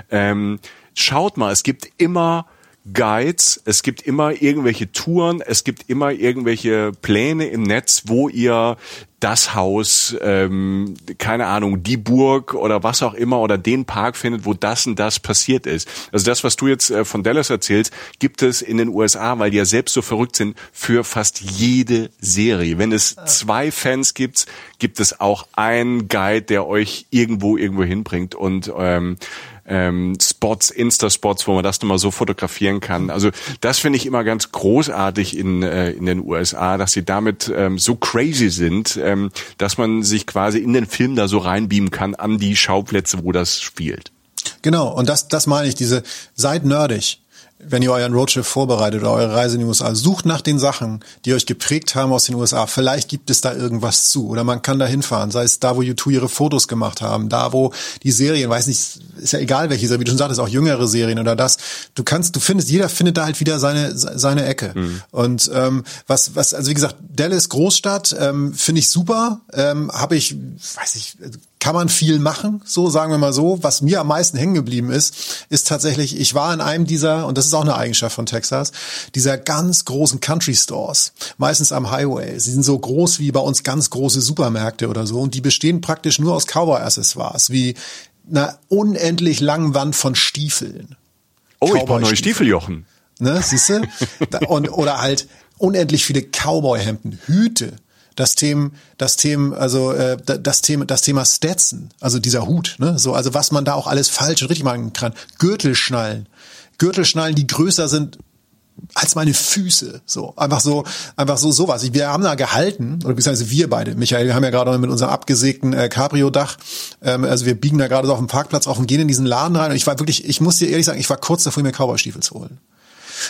S3: ähm, schaut mal, es gibt immer Guides, es gibt immer irgendwelche Touren, es gibt immer irgendwelche Pläne im Netz, wo ihr das Haus, ähm, keine Ahnung, die Burg oder was auch immer oder den Park findet, wo das und das passiert ist. Also das, was du jetzt äh, von Dallas erzählst, gibt es in den USA, weil die ja selbst so verrückt sind, für fast jede Serie. Wenn es zwei Fans gibt, gibt es auch einen Guide, der euch irgendwo irgendwo hinbringt und ähm, ähm, Spots, Insta-Spots, wo man das nochmal so fotografieren kann. Also das finde ich immer ganz großartig in, äh, in den USA, dass sie damit ähm, so crazy sind, ähm, dass man sich quasi in den Film da so reinbeamen kann an die Schauplätze, wo das spielt.
S4: Genau, und das, das meine ich, diese, seid nerdig. Wenn ihr euren Roadtrip vorbereitet oder eure Reise in die USA, sucht nach den Sachen, die euch geprägt haben aus den USA. Vielleicht gibt es da irgendwas zu oder man kann da hinfahren, sei es da, wo U2 ihre Fotos gemacht haben, da, wo die Serien, weiß nicht, ist ja egal welche Serie, wie du schon sagtest, auch jüngere Serien oder das. Du kannst, du findest, jeder findet da halt wieder seine, seine Ecke. Und ähm, was, was, also wie gesagt, Dallas Großstadt, ähm, finde ich super, ähm, habe ich, weiß ich, kann man viel machen, so sagen wir mal so. Was mir am meisten hängen geblieben ist, ist tatsächlich, ich war in einem dieser, und das ist auch eine Eigenschaft von Texas, dieser ganz großen Country Stores, meistens am Highway. Sie sind so groß wie bei uns ganz große Supermärkte oder so und die bestehen praktisch nur aus Cowboy-Accessoires, wie einer unendlich langen Wand von Stiefeln.
S3: Oh, ich brauche neue. Stiefeljochen.
S4: Ne, siehst du? Da- und, oder halt unendlich viele Cowboy-Hemden, Hüte. Das Thema, das Thema, also äh, da- das Thema, das Thema Stetson, also dieser Hut, ne, so, also was man da auch alles falsch und richtig machen kann. Gürtelschnallen, Gürtelschnallen, die größer sind als meine Füße, so einfach so, einfach so sowas. Wir haben da gehalten, oder beziehungsweise wir beide, Michael, wir haben ja gerade mit unserem abgesägten äh, Cabrio-Dach, ähm, also wir biegen da gerade so auf dem Parkplatz auf und gehen in diesen Laden rein. Und ich war wirklich, ich muss dir ehrlich sagen, ich war kurz davor, mir Cowboy-Stiefel zu holen.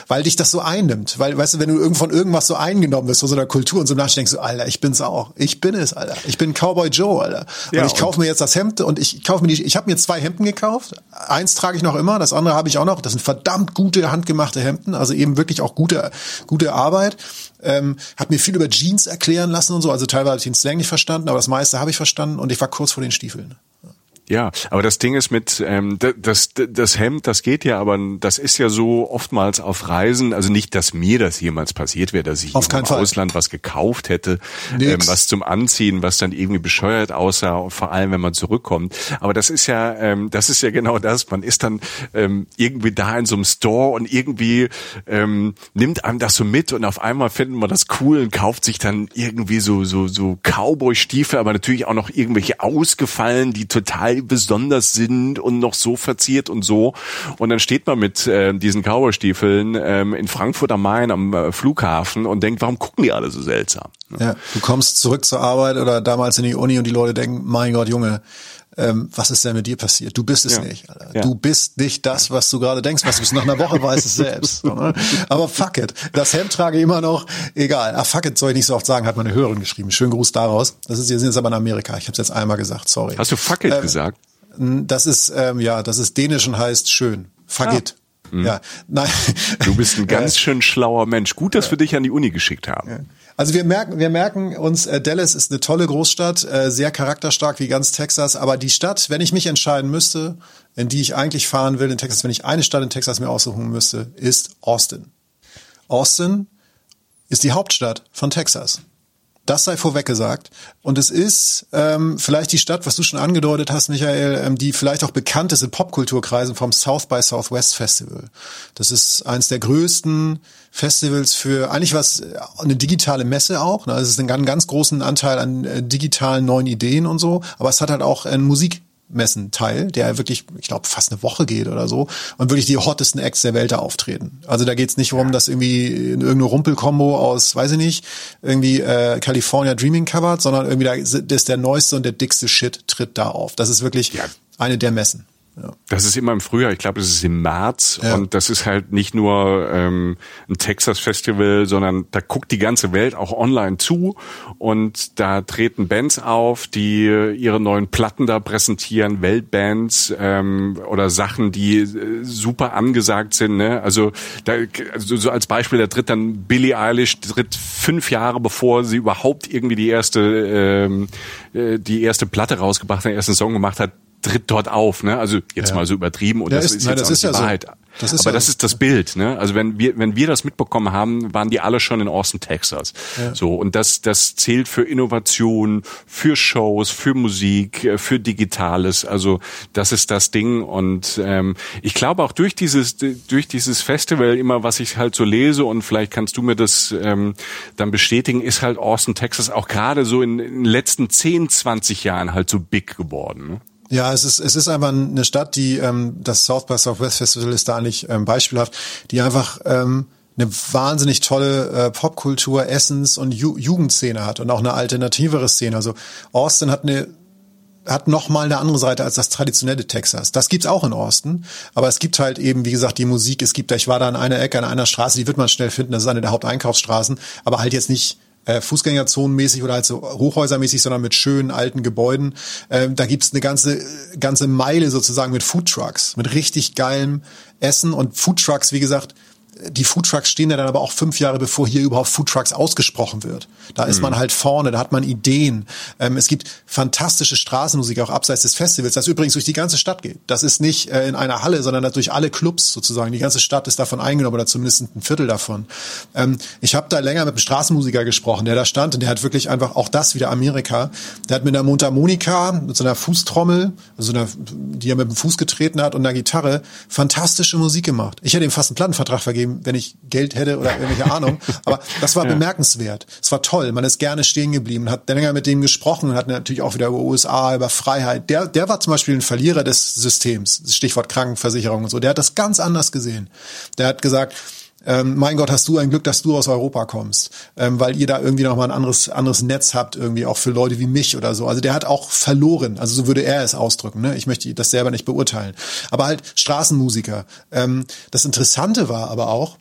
S4: Weil dich das so einnimmt. Weil, weißt du, wenn du irgend von irgendwas so eingenommen bist, von so einer Kultur und so nachdenkst, denkst du, Alter, ich bin's auch. Ich bin es, Alter. Ich bin Cowboy Joe, Alter. Und
S3: Ja,
S4: ich kaufe mir jetzt das Hemd und ich kaufe mir die, ich habe mir zwei Hemden gekauft. Eins trage ich noch immer, das andere habe ich auch noch. Das sind verdammt gute, handgemachte Hemden, also eben wirklich auch gute, gute Arbeit. Ähm, hat mir viel über Jeans erklären lassen und so. Also teilweise habe ich den Slang nicht verstanden, aber das meiste habe ich verstanden und ich war kurz vor den Stiefeln.
S3: Ja, aber das Ding ist mit ähm, d- das das Hemd, das geht ja, aber das ist ja so oftmals auf Reisen, also nicht, dass mir das jemals passiert wäre, dass ich
S4: Auf
S3: im
S4: Fall.
S3: Ausland was gekauft hätte, ähm, was zum Anziehen, was dann irgendwie bescheuert aussah, vor allem wenn man zurückkommt. Aber das ist ja, ähm, das ist ja genau das. Man ist dann ähm, irgendwie da in so einem Store und irgendwie ähm, nimmt einem das so mit und auf einmal findet man das cool und kauft sich dann irgendwie so so so Cowboy-Stiefel, aber natürlich auch noch irgendwelche ausgefallen, die total besonders sind und noch so verziert und so. Und dann steht man mit äh, diesen Cowboy-Stiefeln ähm, in Frankfurt am Main am äh, Flughafen und denkt, warum gucken die alle so seltsam?
S4: Ja, du kommst zurück zur Arbeit oder damals in die Uni und die Leute denken, mein Gott, Junge, ähm, was ist denn mit dir passiert? Du bist es
S3: Ja.
S4: nicht. Alter.
S3: Ja.
S4: Du bist nicht das, was du gerade denkst, was du bist. Nach einer Woche weißt es selbst. Ne? Aber fuck it. Das Hemd trage ich immer noch. Egal. Ah, fuck it soll ich nicht so oft sagen, hat meine Hörerin geschrieben. Schönen Gruß daraus. Das ist, wir sind jetzt aber in Amerika. Ich habe es jetzt einmal gesagt. Sorry.
S3: Hast du fuck it
S4: Ähm,
S3: gesagt?
S4: Das ist, ähm, ja, das ist dänisch und heißt schön. Fuck
S3: Ah.
S4: it. Ja, nein.
S3: Du bist ein ganz schön schlauer Mensch. Gut, dass wir dich an die Uni geschickt haben.
S4: Also wir merken, wir merken uns, äh, Dallas ist eine tolle Großstadt, äh, sehr charakterstark wie ganz Texas. Aber die Stadt, wenn ich mich entscheiden müsste, in die ich eigentlich fahren will in Texas, wenn ich eine Stadt in Texas mir aussuchen müsste, ist Austin. Austin ist die Hauptstadt von Texas. Das sei vorweg gesagt. Und es ist ähm, vielleicht die Stadt, was du schon angedeutet hast, Michael, ähm, die vielleicht auch bekannt ist in Popkulturkreisen vom South by Southwest Festival. Das ist eines der größten Festivals für eigentlich was eine digitale Messe auch. Ne? Also es ist einen ganz, ganz großen Anteil an äh, digitalen neuen Ideen und so. Aber es hat halt auch einen Musik Messenteil, der wirklich, ich glaube, fast eine Woche geht oder so und wirklich die hottesten Acts der Welt da auftreten. Also da geht's nicht darum, dass irgendwie in irgendeine Rumpelkombo aus, weiß ich nicht, irgendwie äh, California Dreaming covert, sondern irgendwie da ist der neueste und der dickste Shit tritt da auf. Das ist wirklich
S3: Ja.
S4: eine der Messen. Ja.
S3: Das ist immer im Frühjahr, ich glaube, es ist im März
S4: Ja.
S3: und das ist halt nicht nur ähm, ein Texas-Festival, sondern da guckt die ganze Welt auch online zu und da treten Bands auf, die ihre neuen Platten da präsentieren, Weltbands ähm, oder Sachen, die äh, super angesagt sind. Ne? Also, da, also so als Beispiel, da tritt dann Billie Eilish tritt fünf Jahre bevor sie überhaupt irgendwie die erste ähm, äh, die erste Platte rausgebracht hat, den ersten Song gemacht hat, tritt dort auf, ne? Also jetzt
S4: Ja.
S3: mal so übertrieben und
S4: Ja,
S3: das
S4: ist-
S3: ist,
S4: nein,
S3: jetzt
S4: das
S3: auch
S4: ist
S3: nicht
S4: ja
S3: die
S4: so.
S3: Wahrheit.
S4: Das ist
S3: Aber
S4: ja
S3: das
S4: so.
S3: ist das Bild, ne? Also wenn wir wenn wir das mitbekommen haben, waren die alle schon in Austin, Texas. So und das das zählt für Innovation, für Shows, für Musik, äh, für Digitales. Also das ist das Ding und ähm, ich glaube auch durch dieses durch dieses Festival immer, was ich halt so lese und vielleicht kannst du mir das ähm, dann bestätigen, ist halt Austin, Texas auch gerade so in, in den letzten 10, 20 Jahren halt so big geworden. Ne?
S4: Ja, es ist, es ist einfach eine Stadt, die, ähm, das South by Southwest Festival ist da eigentlich ähm, beispielhaft, die einfach ähm, eine wahnsinnig tolle äh, Popkultur, Essens- und Ju Jugendszene hat und auch eine alternativere Szene. Also Austin hat eine hat noch mal eine andere Seite als das traditionelle Texas. Das gibt's auch in Austin, aber es gibt halt eben, wie gesagt, die Musik. Es gibt, ich war da an einer Ecke, an einer Straße, die wird man schnell finden. Das ist eine der Haupteinkaufsstraßen, aber halt jetzt nicht äh, Fußgängerzonenmäßig oder halt so Hochhäusermäßig, sondern mit schönen alten Gebäuden. Ähm, da gibt's eine ganze ganze Meile sozusagen mit Foodtrucks, mit richtig geilem Essen und Foodtrucks, wie gesagt, die Foodtrucks stehen ja dann aber auch fünf Jahre bevor hier überhaupt Foodtrucks ausgesprochen wird. Da ist man halt vorne, da hat man Ideen. Ähm, es gibt fantastische Straßenmusik auch abseits des Festivals, das übrigens durch die ganze Stadt geht. Das ist nicht äh, in einer Halle, sondern durch alle Clubs sozusagen. Die ganze Stadt ist davon eingenommen oder zumindest ein Viertel davon. Ähm, ich habe da länger mit einem Straßenmusiker gesprochen, der da stand und der hat wirklich einfach auch das wieder Amerika. Der hat mit einer Mundharmonika, mit so einer Fußtrommel, also einer, die er mit dem Fuß getreten hat und einer Gitarre, fantastische Musik gemacht. Ich hätte ihm fast einen Plattenvertrag vergeben, wenn ich Geld hätte oder irgendwelche Ahnung. Aber das war bemerkenswert. Es war toll. Man ist gerne stehen geblieben, hat länger mit dem gesprochen, hat natürlich auch wieder über USA, über Freiheit. Der, der war zum Beispiel ein Verlierer des Systems. Stichwort Krankenversicherung und so. Der hat das ganz anders gesehen. Der hat gesagt, ähm, mein Gott, hast du ein Glück, dass du aus Europa kommst, ähm, weil ihr da irgendwie noch mal ein anderes anderes Netz habt, irgendwie auch für Leute wie mich oder so. Also der hat auch verloren, also so würde er es ausdrücken. Ne? Ich möchte das selber nicht beurteilen, aber halt Straßenmusiker. Ähm, das Interessante war aber auch,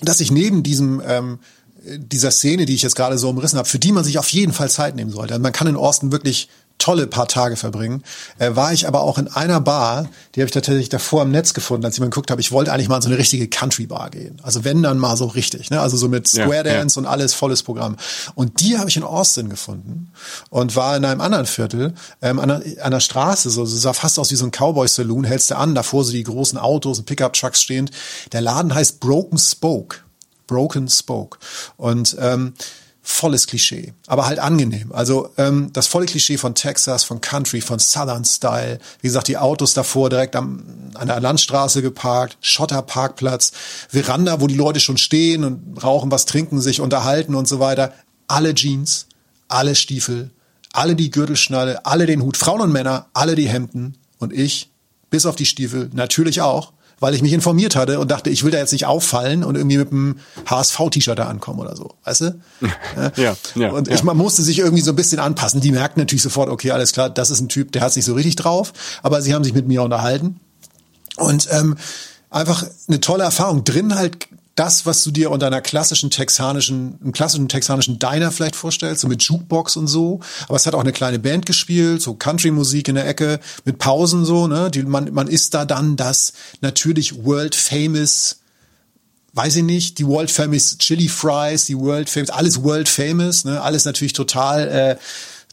S4: dass ich neben diesem ähm, dieser Szene, die ich jetzt gerade so umrissen habe, für die man sich auf jeden Fall Zeit nehmen sollte. Man kann in Austin wirklich tolle paar Tage verbringen. Äh, war ich aber auch in einer Bar, die habe ich tatsächlich davor im Netz gefunden, als ich mal geguckt habe, ich wollte eigentlich mal in so eine richtige Country-Bar gehen. Also wenn dann mal so richtig, ne? Also so mit Square Dance ja, ja. und alles volles Programm. Und die habe ich in Austin gefunden und war in einem anderen Viertel, ähm, an, der, an der Straße, so, so sah fast aus wie so ein Cowboy-Saloon, hältst du an, davor so die großen Autos und Pickup-Trucks stehend. Der Laden heißt Broken Spoke. Broken Spoke. Und ähm, volles Klischee, aber halt angenehm. Also ähm, das volle Klischee von Texas, von Country, von Southern Style. Wie gesagt, die Autos davor direkt am, an der Landstraße geparkt, Schotterparkplatz, Veranda, wo die Leute schon stehen und rauchen was, trinken, sich unterhalten und so weiter. Alle Jeans, alle Stiefel, alle die Gürtelschnalle, alle den Hut, Frauen und Männer, alle die Hemden und ich, bis auf die Stiefel, natürlich auch weil ich mich informiert hatte und dachte, ich will da jetzt nicht auffallen und irgendwie mit einem HSV-T-Shirt da ankommen oder so, weißt du?
S3: ja, ja.
S4: Und ich, man musste sich irgendwie so ein bisschen anpassen. Die merkten natürlich sofort, okay, alles klar, das ist ein Typ, der hat sich so richtig drauf, aber sie haben sich mit mir unterhalten und ähm, einfach eine tolle Erfahrung. Drin halt das, was du dir unter einer klassischen texanischen, einem klassischen texanischen Diner vielleicht vorstellst, so mit Jukebox und so. Aber es hat auch eine kleine Band gespielt, so Country-Musik in der Ecke, mit Pausen so, ne? Die, man, man ist da dann das natürlich world famous, weiß ich nicht, die world famous Chili Fries, die world famous, alles world famous, ne? Alles natürlich total, äh,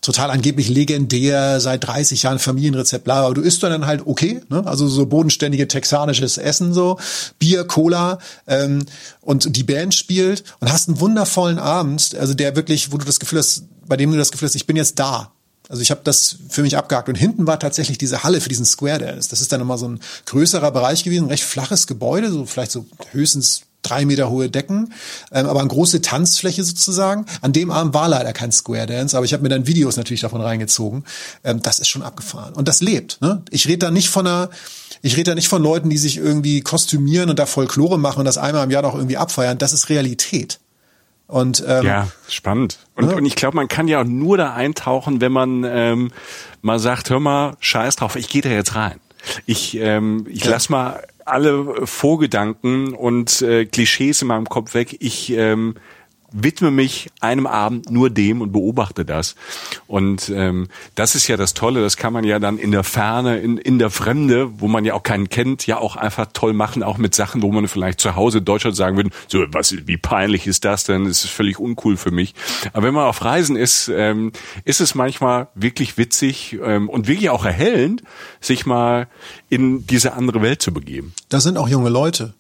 S4: total angeblich legendär, seit 30 Jahren Familienrezept, bla, aber du isst dann halt okay, ne? also so bodenständige texanisches Essen so, Bier, Cola ähm, und die Band spielt und hast einen wundervollen Abend, also der wirklich, wo du das Gefühl hast, bei dem du das Gefühl hast, ich bin jetzt da, also ich habe das für mich abgehakt. Und hinten war tatsächlich diese Halle für diesen Square Dance. Das ist dann nochmal so ein größerer Bereich gewesen, ein recht flaches Gebäude, so vielleicht so höchstens drei Meter hohe Decken, ähm, aber eine große Tanzfläche sozusagen. An dem Abend war leider kein Square Dance, aber ich habe mir dann Videos natürlich davon reingezogen. Ähm, das ist schon abgefahren und das lebt. Ne? Ich rede da nicht von einer, ich rede da nicht von Leuten, die sich irgendwie kostümieren und da Folklore machen und das einmal im Jahr noch irgendwie abfeiern. Das ist Realität. Und ähm,
S3: ja, spannend. Und, ne? und ich glaube, man kann ja auch nur da eintauchen, wenn man ähm, mal sagt, hör mal, scheiß drauf, ich gehe da jetzt rein. Ich, ähm, ich ja. lass mal alle Vorgedanken und äh, Klischees in meinem Kopf weg. Ich ähm, widme mich einem Abend nur dem und beobachte das. Und ähm, das ist ja das Tolle, das kann man ja dann in der Ferne, in, in der Fremde, wo man ja auch keinen kennt, ja auch einfach toll machen, auch mit Sachen, wo man vielleicht zu Hause in Deutschland sagen würde, so was, wie peinlich ist das denn? Das ist völlig uncool für mich. Aber wenn man auf Reisen ist, ähm, ist es manchmal wirklich witzig ähm, und wirklich auch erhellend, sich mal in diese andere Welt zu begeben.
S4: Das sind auch junge Leute.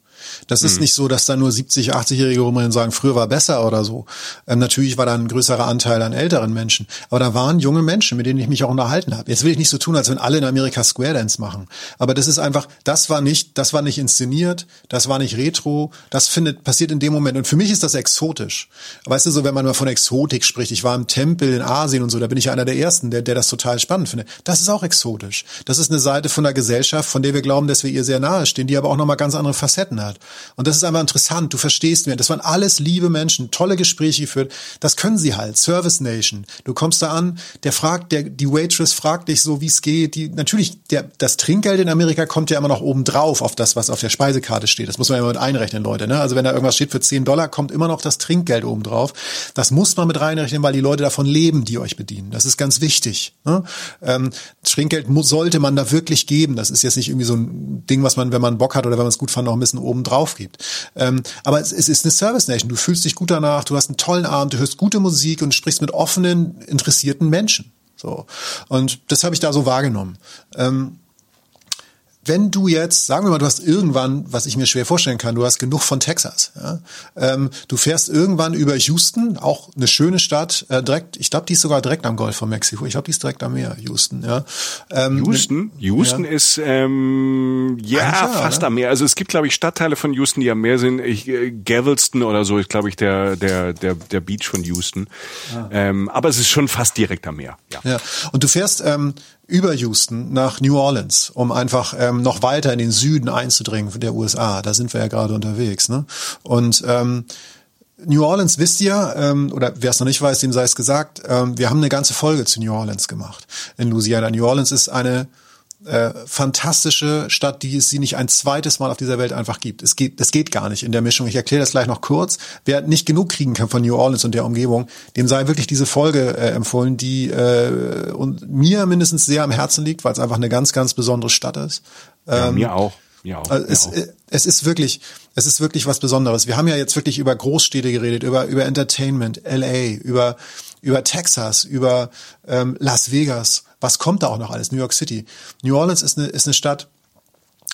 S4: Das ist mhm. nicht so, dass da nur 70, 80-Jährige rumrennen und sagen, früher war besser oder so. Ähm, natürlich war da ein größerer Anteil an älteren Menschen. Aber da waren junge Menschen, mit denen ich mich auch unterhalten habe. Jetzt will ich nicht so tun, als wenn alle in Amerika Square Dance machen. Aber das ist einfach, das war nicht, das war nicht inszeniert, das war nicht retro, das findet, passiert in dem Moment. Und für mich ist das exotisch. Weißt du, so wenn man mal von Exotik spricht, ich war im Tempel in Asien und so, da bin ich ja einer der ersten, der, der das total spannend findet. Das ist auch exotisch. Das ist eine Seite von der Gesellschaft, von der wir glauben, dass wir ihr sehr nahe stehen, die aber auch nochmal ganz andere Facetten hat. Und das ist einfach interessant. Du verstehst mir. Das waren alles liebe Menschen, tolle Gespräche geführt. Das können sie halt. Service Nation. Du kommst da an, der fragt, der, die Waitress fragt dich so, wie es geht. Die, natürlich, der, das Trinkgeld in Amerika kommt ja immer noch oben drauf auf das, was auf der Speisekarte steht. Das muss man ja mit einrechnen, Leute. Ne? Also wenn da irgendwas steht für 10 Dollar, kommt immer noch das Trinkgeld oben drauf. Das muss man mit reinrechnen, weil die Leute davon leben, die euch bedienen. Das ist ganz wichtig. Ne? Ähm, Trinkgeld muss, sollte man da wirklich geben. Das ist jetzt nicht irgendwie so ein Ding, was man, wenn man Bock hat oder wenn man es gut fand, noch ein bisschen oben drauf gibt. Ähm, aber es, es ist eine Service Nation. Du fühlst dich gut danach, du hast einen tollen Abend, du hörst gute Musik und sprichst mit offenen, interessierten Menschen. So. Und das habe ich da so wahrgenommen. Ähm, wenn du jetzt, sagen wir mal, du hast irgendwann, was ich mir schwer vorstellen kann, du hast genug von Texas. Ja? Ähm, du fährst irgendwann über Houston, auch eine schöne Stadt, äh, direkt, ich glaube, die ist sogar direkt am Golf von Mexiko. Ich glaube, die ist direkt am Meer, Houston. Ja?
S3: Ähm, Houston? Houston ja. ist ähm, ja Jahr, fast oder? am Meer. Also es gibt, glaube ich, Stadtteile von Houston, die am Meer sind. Ich, äh, Galveston oder so ist, glaube ich, der der der der Beach von Houston. Ah. Ähm, aber es ist schon fast direkt am Meer. Ja.
S4: ja. Und du fährst ähm, über Houston nach New Orleans, um einfach ähm, noch weiter in den Süden einzudringen der USA. Da sind wir ja gerade unterwegs. Ne? Und ähm, New Orleans wisst ihr, ähm, oder wer es noch nicht weiß, dem sei es gesagt, ähm, wir haben eine ganze Folge zu New Orleans gemacht in Louisiana. New Orleans ist eine äh, fantastische Stadt, die es sie nicht ein zweites Mal auf dieser Welt einfach gibt. Es geht, das geht gar nicht in der Mischung. Ich erkläre das gleich noch kurz. Wer nicht genug kriegen kann von New Orleans und der Umgebung, dem sei wirklich diese Folge äh, empfohlen, die äh, und mir mindestens sehr am Herzen liegt, weil es einfach eine ganz, ganz besondere Stadt ist.
S3: Ja, ähm, mir auch. Ja,
S4: auch, also es, auch. es ist wirklich, es ist wirklich was Besonderes. Wir haben ja jetzt wirklich über Großstädte geredet, über über Entertainment, LA, über über Texas, über ähm, Las Vegas. Was kommt da auch noch alles? New York City. New Orleans ist eine, ist eine Stadt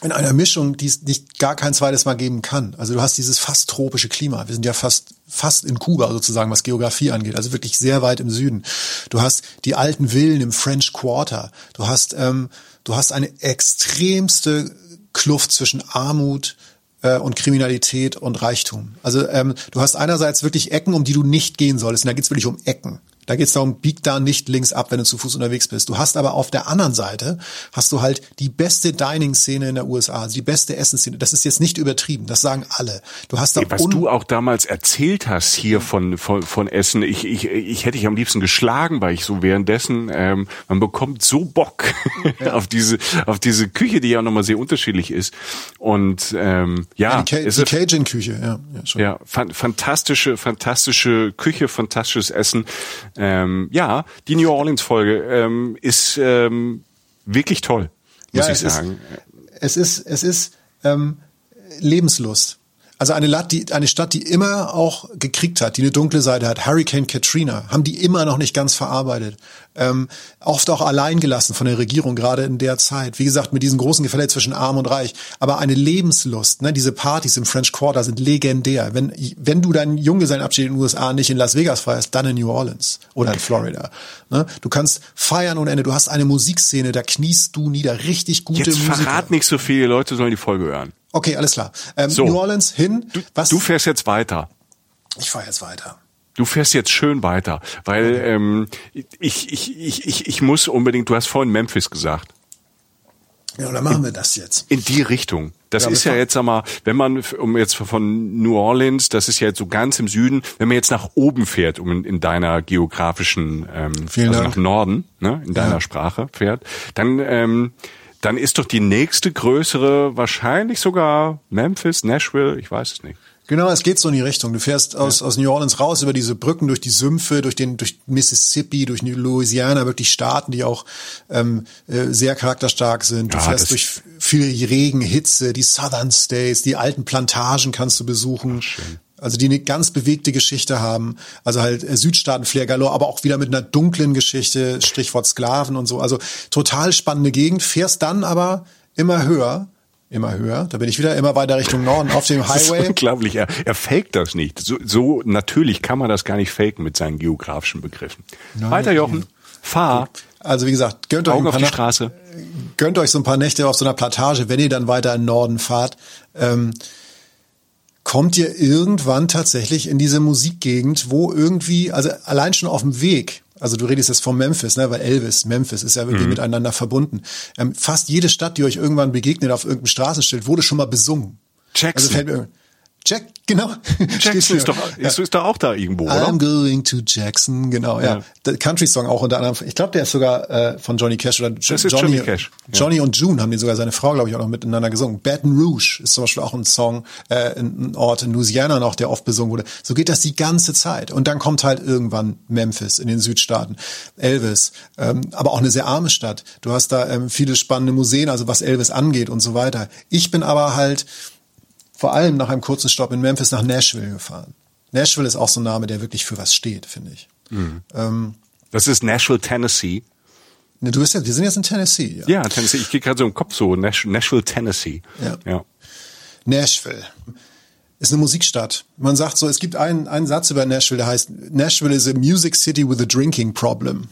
S4: in einer Mischung, die es nicht gar kein zweites Mal geben kann. Also du hast dieses fast tropische Klima. Wir sind ja fast fast in Kuba sozusagen, was Geografie angeht. Also wirklich sehr weit im Süden. Du hast die alten Villen im French Quarter. Du hast ähm, du hast eine extremste Kluft zwischen Armut, äh, und Kriminalität und Reichtum. Also ähm, du hast einerseits wirklich Ecken, um die du nicht gehen solltest. Und da geht's wirklich um Ecken. Da geht es darum, bieg da nicht links ab, wenn du zu Fuß unterwegs bist. Du hast aber auf der anderen Seite, hast du halt die beste Dining-Szene in der USA, also die beste Essensszene. Das ist jetzt nicht übertrieben, das sagen alle. Du hast da
S3: Was du auch damals erzählt hast hier von, von, von Essen, ich, ich, ich hätte dich am liebsten geschlagen, weil ich so währenddessen, ähm, man bekommt so Bock ja. auf diese auf diese Küche, die ja nochmal sehr unterschiedlich ist. Und ähm, ja,
S4: ja die, die Cajun-Küche, ja.
S3: Ja, ja fan fantastische, fantastische Küche, fantastisches Essen. Ähm, ja, die New Orleans Folge ähm, ist ähm, wirklich toll, muss ja, ich sagen.
S4: Ist, es ist, es ist ähm, Lebenslust. Also eine, Lat, die, eine Stadt, die immer auch gekriegt hat, die eine dunkle Seite hat, Hurricane Katrina, haben die immer noch nicht ganz verarbeitet. Ähm, oft auch allein gelassen von der Regierung, gerade in der Zeit. Wie gesagt, mit diesem großen Gefälle zwischen Arm und Reich. Aber eine Lebenslust, ne? diese Partys im French Quarter sind legendär. Wenn, wenn du deinen Junggesellenabschied in den USA nicht in Las Vegas feierst, dann in New Orleans oder in Florida. Ne? Du kannst feiern ohne Ende. Du hast eine Musikszene, da kniest du nieder. Richtig gute
S3: Jetzt
S4: Musiker.
S3: verrat nicht so viele Leute sollen die Folge hören.
S4: Okay, alles klar. Ähm, so. New Orleans hin.
S3: Du, was? du fährst jetzt weiter.
S4: Ich fahre jetzt weiter.
S3: Du fährst jetzt schön weiter, weil ähm, ich, ich, ich, ich, ich muss unbedingt, du hast vorhin Memphis gesagt.
S4: Ja, dann machen wir das jetzt.
S3: In die Richtung. Das ja, ist ja jetzt, sag mal, wenn man, um jetzt von New Orleans, das ist ja jetzt so ganz im Süden, wenn man jetzt nach oben fährt, um in, in deiner geografischen, ähm,
S4: Vielen
S3: also
S4: Dank.
S3: nach Norden, ne, in deiner ja. Sprache fährt, dann ähm, dann ist doch die nächste größere wahrscheinlich sogar Memphis, Nashville, ich weiß es nicht.
S4: Genau, es geht so in die Richtung. Du fährst aus, ja. aus New Orleans raus über diese Brücken, durch die Sümpfe, durch den, durch Mississippi, durch Louisiana, wirklich Staaten, die auch ähm, äh, sehr charakterstark sind. Du ja, fährst durch viel Regen, Hitze, die Southern States, die alten Plantagen kannst du besuchen. Ach, also die eine ganz bewegte Geschichte haben. Also halt äh, Südstaaten-Flair galore, aber auch wieder mit einer dunklen Geschichte, Strichwort Sklaven und so. Also total spannende Gegend, fährst dann aber immer höher immer höher. Da bin ich wieder immer weiter Richtung Norden auf dem Highway. Das ist
S3: unglaublich. Er, er faked das nicht. So, so natürlich kann man das gar nicht faken mit seinen geografischen Begriffen. Nein, weiter, Jochen. Fahr.
S4: Also wie gesagt, gönnt euch,
S3: ein paar Straße.
S4: gönnt euch so ein paar Nächte auf so einer Plantage, wenn ihr dann weiter in Norden fahrt. Ähm, kommt ihr irgendwann tatsächlich in diese Musikgegend, wo irgendwie, also allein schon auf dem Weg, also du redest jetzt von Memphis, ne, weil Elvis, Memphis ist ja irgendwie mhm. miteinander verbunden. Ähm, fast jede Stadt, die euch irgendwann begegnet auf irgendeinem Straßenschild, wurde schon mal besungen.
S3: Jackson. Also
S4: Jack, genau.
S3: Jackson ist doch, ja. ist, ist doch auch da irgendwo, oder?
S4: I'm going to Jackson, genau, ja. ja. Der Country-Song auch unter anderem, ich glaube, der ist sogar äh, von Johnny Cash oder
S3: das ist Johnny, Cash.
S4: Ja. Johnny und June haben den sogar seine Frau, glaube ich, auch noch miteinander gesungen. Baton Rouge ist zum Beispiel auch ein Song, äh, ein Ort in Louisiana noch, der oft besungen wurde. So geht das die ganze Zeit. Und dann kommt halt irgendwann Memphis in den Südstaaten, Elvis, ähm, aber auch eine sehr arme Stadt. Du hast da ähm, viele spannende Museen, also was Elvis angeht und so weiter. Ich bin aber halt vor allem nach einem kurzen Stopp in Memphis nach Nashville gefahren. Nashville ist auch so ein Name, der wirklich für was steht, finde ich.
S3: Mhm. Ähm, das ist Nashville, Tennessee.
S4: Ne, du bist ja, wir sind jetzt in Tennessee.
S3: Ja, ja Tennessee. Ich gehe gerade so im Kopf so Nash, Nashville, Tennessee.
S4: Ja. ja. Nashville ist eine Musikstadt. Man sagt so, es gibt einen, einen Satz über Nashville, der heißt Nashville is a music city with a drinking problem.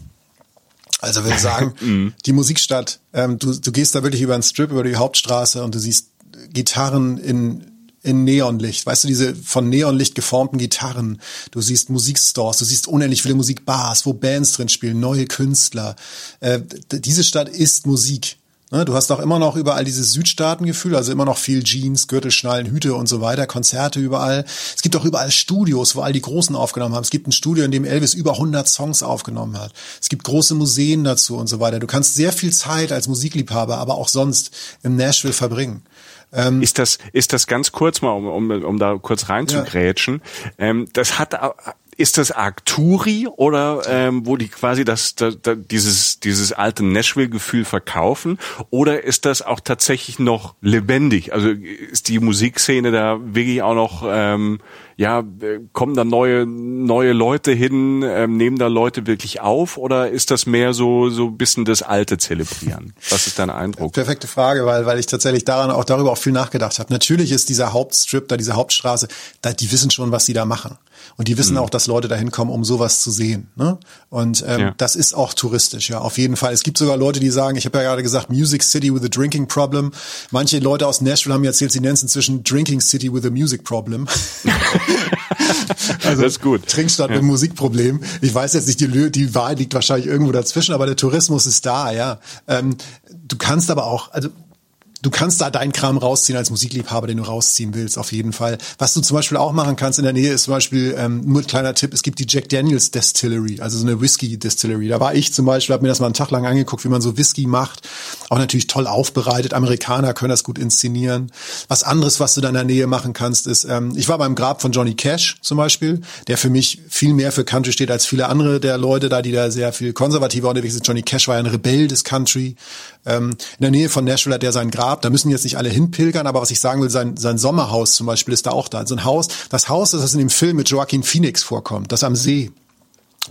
S4: Also wir sagen, mhm. die Musikstadt, ähm, du, du gehst da wirklich über einen Strip, über die Hauptstraße und du siehst Gitarren in in Neonlicht. Weißt du, diese von Neonlicht geformten Gitarren. Du siehst Musikstores, du siehst unendlich viele Musikbars, wo Bands drin spielen, neue Künstler. Äh, diese Stadt ist Musik. Ne, du hast auch immer noch überall dieses Südstaatengefühl, also immer noch viel Jeans, Gürtelschnallen, Hüte und so weiter, Konzerte überall. Es gibt auch überall Studios, wo all die Großen aufgenommen haben. Es gibt ein Studio, in dem Elvis über 100 Songs aufgenommen hat. Es gibt große Museen dazu und so weiter. Du kannst sehr viel Zeit als Musikliebhaber, aber auch sonst im Nashville verbringen.
S3: Ähm, ist das ist das ganz kurz mal, um, um, um da kurz reinzugrätschen? Ja. Ähm, das hat ist das Arcturi oder ähm, wo die quasi das, das, das dieses dieses alte Nashville-Gefühl verkaufen oder ist das auch tatsächlich noch lebendig? Also ist die Musikszene da wirklich auch noch ähm, ja kommen da neue neue Leute hin, ähm, nehmen da Leute wirklich auf oder ist das mehr so so bisschen das Alte zelebrieren? Was ist dein Eindruck?
S4: Perfekte Frage, weil weil ich tatsächlich daran auch darüber auch viel nachgedacht habe. Natürlich ist dieser Hauptstrip da, diese Hauptstraße, da die wissen schon, was sie da machen. Und die wissen mhm. auch, dass Leute dahin kommen, um sowas zu sehen. Ne? Und ähm, ja. das ist auch touristisch, ja, auf jeden Fall. Es gibt sogar Leute, die sagen, ich habe ja gerade gesagt, Music City with a Drinking Problem. Manche Leute aus Nashville haben mir erzählt, sie nennen es inzwischen Drinking City with a Music Problem.
S3: also das ist gut.
S4: Trinkstadt ja. mit Musikproblem. Ich weiß jetzt nicht, die, die Wahl liegt wahrscheinlich irgendwo dazwischen, aber der Tourismus ist da, ja. Ähm, du kannst aber auch, also du kannst da deinen Kram rausziehen als Musikliebhaber, den du rausziehen willst, auf jeden Fall. Was du zum Beispiel auch machen kannst in der Nähe ist zum Beispiel, ähm, nur ein kleiner Tipp, es gibt die Jack Daniels Distillery, also so eine Whisky Distillery. Da war ich zum Beispiel, habe mir das mal einen Tag lang angeguckt, wie man so Whisky macht. Auch natürlich toll aufbereitet. Amerikaner können das gut inszenieren. Was anderes, was du da in der Nähe machen kannst, ist, ähm, ich war beim Grab von Johnny Cash zum Beispiel, der für mich viel mehr für Country steht als viele andere der Leute da, die da sehr viel konservativer unterwegs sind. Johnny Cash war ja ein Rebell des Country. Ähm, in der Nähe von Nashville hat er sein Grab. Da müssen jetzt nicht alle hinpilgern, aber was ich sagen will, sein, sein Sommerhaus zum Beispiel ist da auch da. So ein Haus, das Haus, das in dem Film mit Joaquin Phoenix vorkommt, das am See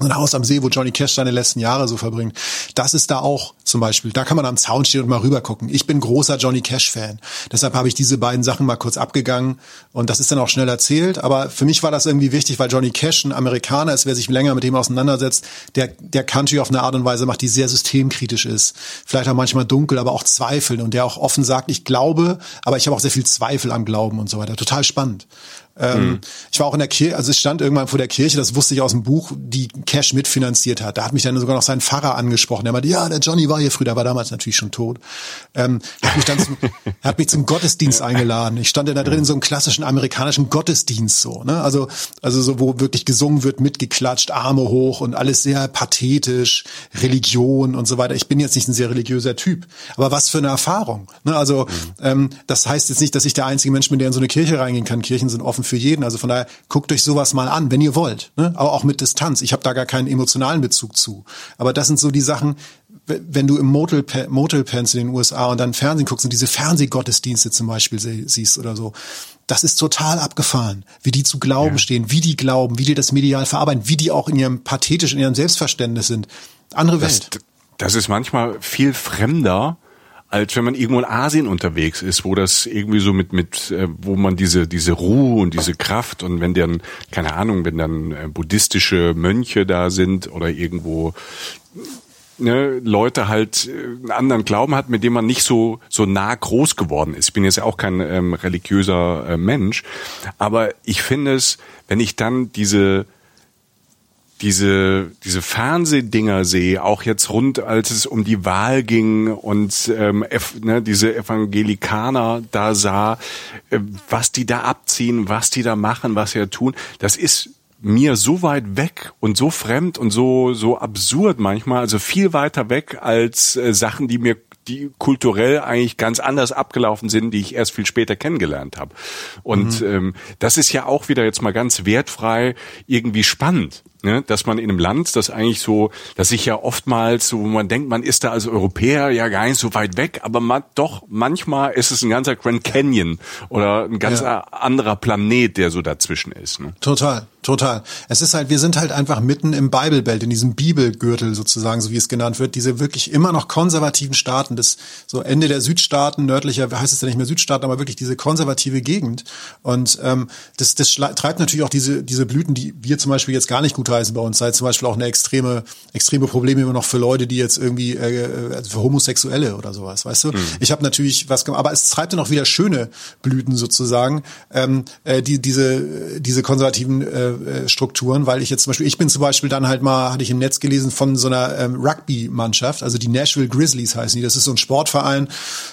S4: ein Haus am See, wo Johnny Cash seine letzten Jahre so verbringt. Das ist da auch zum Beispiel. Da kann man am Zaun stehen und mal rüber gucken. Ich bin großer Johnny Cash-Fan. Deshalb habe ich diese beiden Sachen mal kurz abgegangen und das ist dann auch schnell erzählt. Aber für mich war das irgendwie wichtig, weil Johnny Cash ein Amerikaner ist, wer sich länger mit dem auseinandersetzt, der, der Country auf eine Art und Weise macht, die sehr systemkritisch ist. Vielleicht auch manchmal dunkel, aber auch zweifeln und der auch offen sagt, ich glaube, aber ich habe auch sehr viel Zweifel am Glauben und so weiter. Total spannend. Ähm, mhm. Ich war auch in der Kirche, also es stand irgendwann vor der Kirche, das wusste ich aus dem Buch, die Cash mitfinanziert hat. Da hat mich dann sogar noch sein Pfarrer angesprochen. Der meinte, ja, der Johnny war hier früher, der war damals natürlich schon tot. Ähm, hat mich dann zum, hat mich zum Gottesdienst eingeladen. Ich stand da drin in so einem klassischen amerikanischen Gottesdienst so, ne? Also, also so, wo wirklich gesungen wird, mitgeklatscht, Arme hoch und alles sehr pathetisch, Religion und so weiter. Ich bin jetzt nicht ein sehr religiöser Typ, aber was für eine Erfahrung. Ne? Also, mhm. ähm, das heißt jetzt nicht, dass ich der einzige Mensch bin, der in so eine Kirche reingehen kann. Kirchen sind offen offen für jeden. Also von daher guckt euch sowas mal an, wenn ihr wollt. Ne? Aber auch mit Distanz. Ich habe da gar keinen emotionalen Bezug zu. Aber das sind so die Sachen, wenn du im Motel, Motel pennst in den USA und dann Fernsehen guckst und diese Fernsehgottesdienste zum Beispiel siehst oder so, das ist total abgefahren, wie die zu Glauben ja. stehen, wie die glauben, wie die das medial verarbeiten, wie die auch in ihrem pathetisch, in ihrem Selbstverständnis sind. Andere Welt.
S3: Das, das ist manchmal viel fremder als wenn man irgendwo in Asien unterwegs ist, wo das irgendwie so mit mit äh, wo man diese diese Ruhe und diese Kraft und wenn dann keine Ahnung, wenn dann äh, buddhistische Mönche da sind oder irgendwo ne, Leute halt äh, einen anderen Glauben hat, mit dem man nicht so so nah groß geworden ist. Ich bin jetzt auch kein ähm, religiöser äh, Mensch, aber ich finde es, wenn ich dann diese diese, diese Fernsehdinger sehe, auch jetzt rund, als es um die Wahl ging und ähm, ne, diese Evangelikaner da sah, äh, was die da abziehen, was die da machen, was sie da tun, das ist mir so weit weg und so fremd und so so absurd manchmal, also viel weiter weg als äh, Sachen, die mir die kulturell eigentlich ganz anders abgelaufen sind, die ich erst viel später kennengelernt habe. Und mhm. ähm, das ist ja auch wieder jetzt mal ganz wertfrei irgendwie spannend ne, dass man in einem Land, das eigentlich so, dass sich ja oftmals so, wo man denkt, man ist da als Europäer ja gar nicht so weit weg, aber man, doch manchmal ist es ein ganzer Grand Canyon oder ein ganz ja. anderer Planet, der so dazwischen ist. Ne?
S4: Total. Total. Es ist halt, wir sind halt einfach mitten im Bible Belt, in diesem Bibelgürtel sozusagen, so wie es genannt wird, diese wirklich immer noch konservativen Staaten, das so Ende der Südstaaten, nördlicher heißt es ja nicht mehr Südstaaten, aber wirklich diese konservative Gegend. Und ähm, das, das treibt natürlich auch diese, diese Blüten, die wir zum Beispiel jetzt gar nicht gutheißen bei uns, sei zum Beispiel auch eine extreme, extreme Probleme immer noch für Leute, die jetzt irgendwie, äh, also für Homosexuelle oder sowas, weißt du? Mhm. Ich habe natürlich was gemacht, aber es treibt dann auch wieder schöne Blüten sozusagen, ähm, äh, die diese, diese konservativen äh, äh, Strukturen, weil ich jetzt zum Beispiel, ich bin zum Beispiel dann halt mal, hatte ich im Netz gelesen von so einer ähm, Rugby-Mannschaft, also die Nashville Grizzlies heißen die. Das ist so ein Sportverein,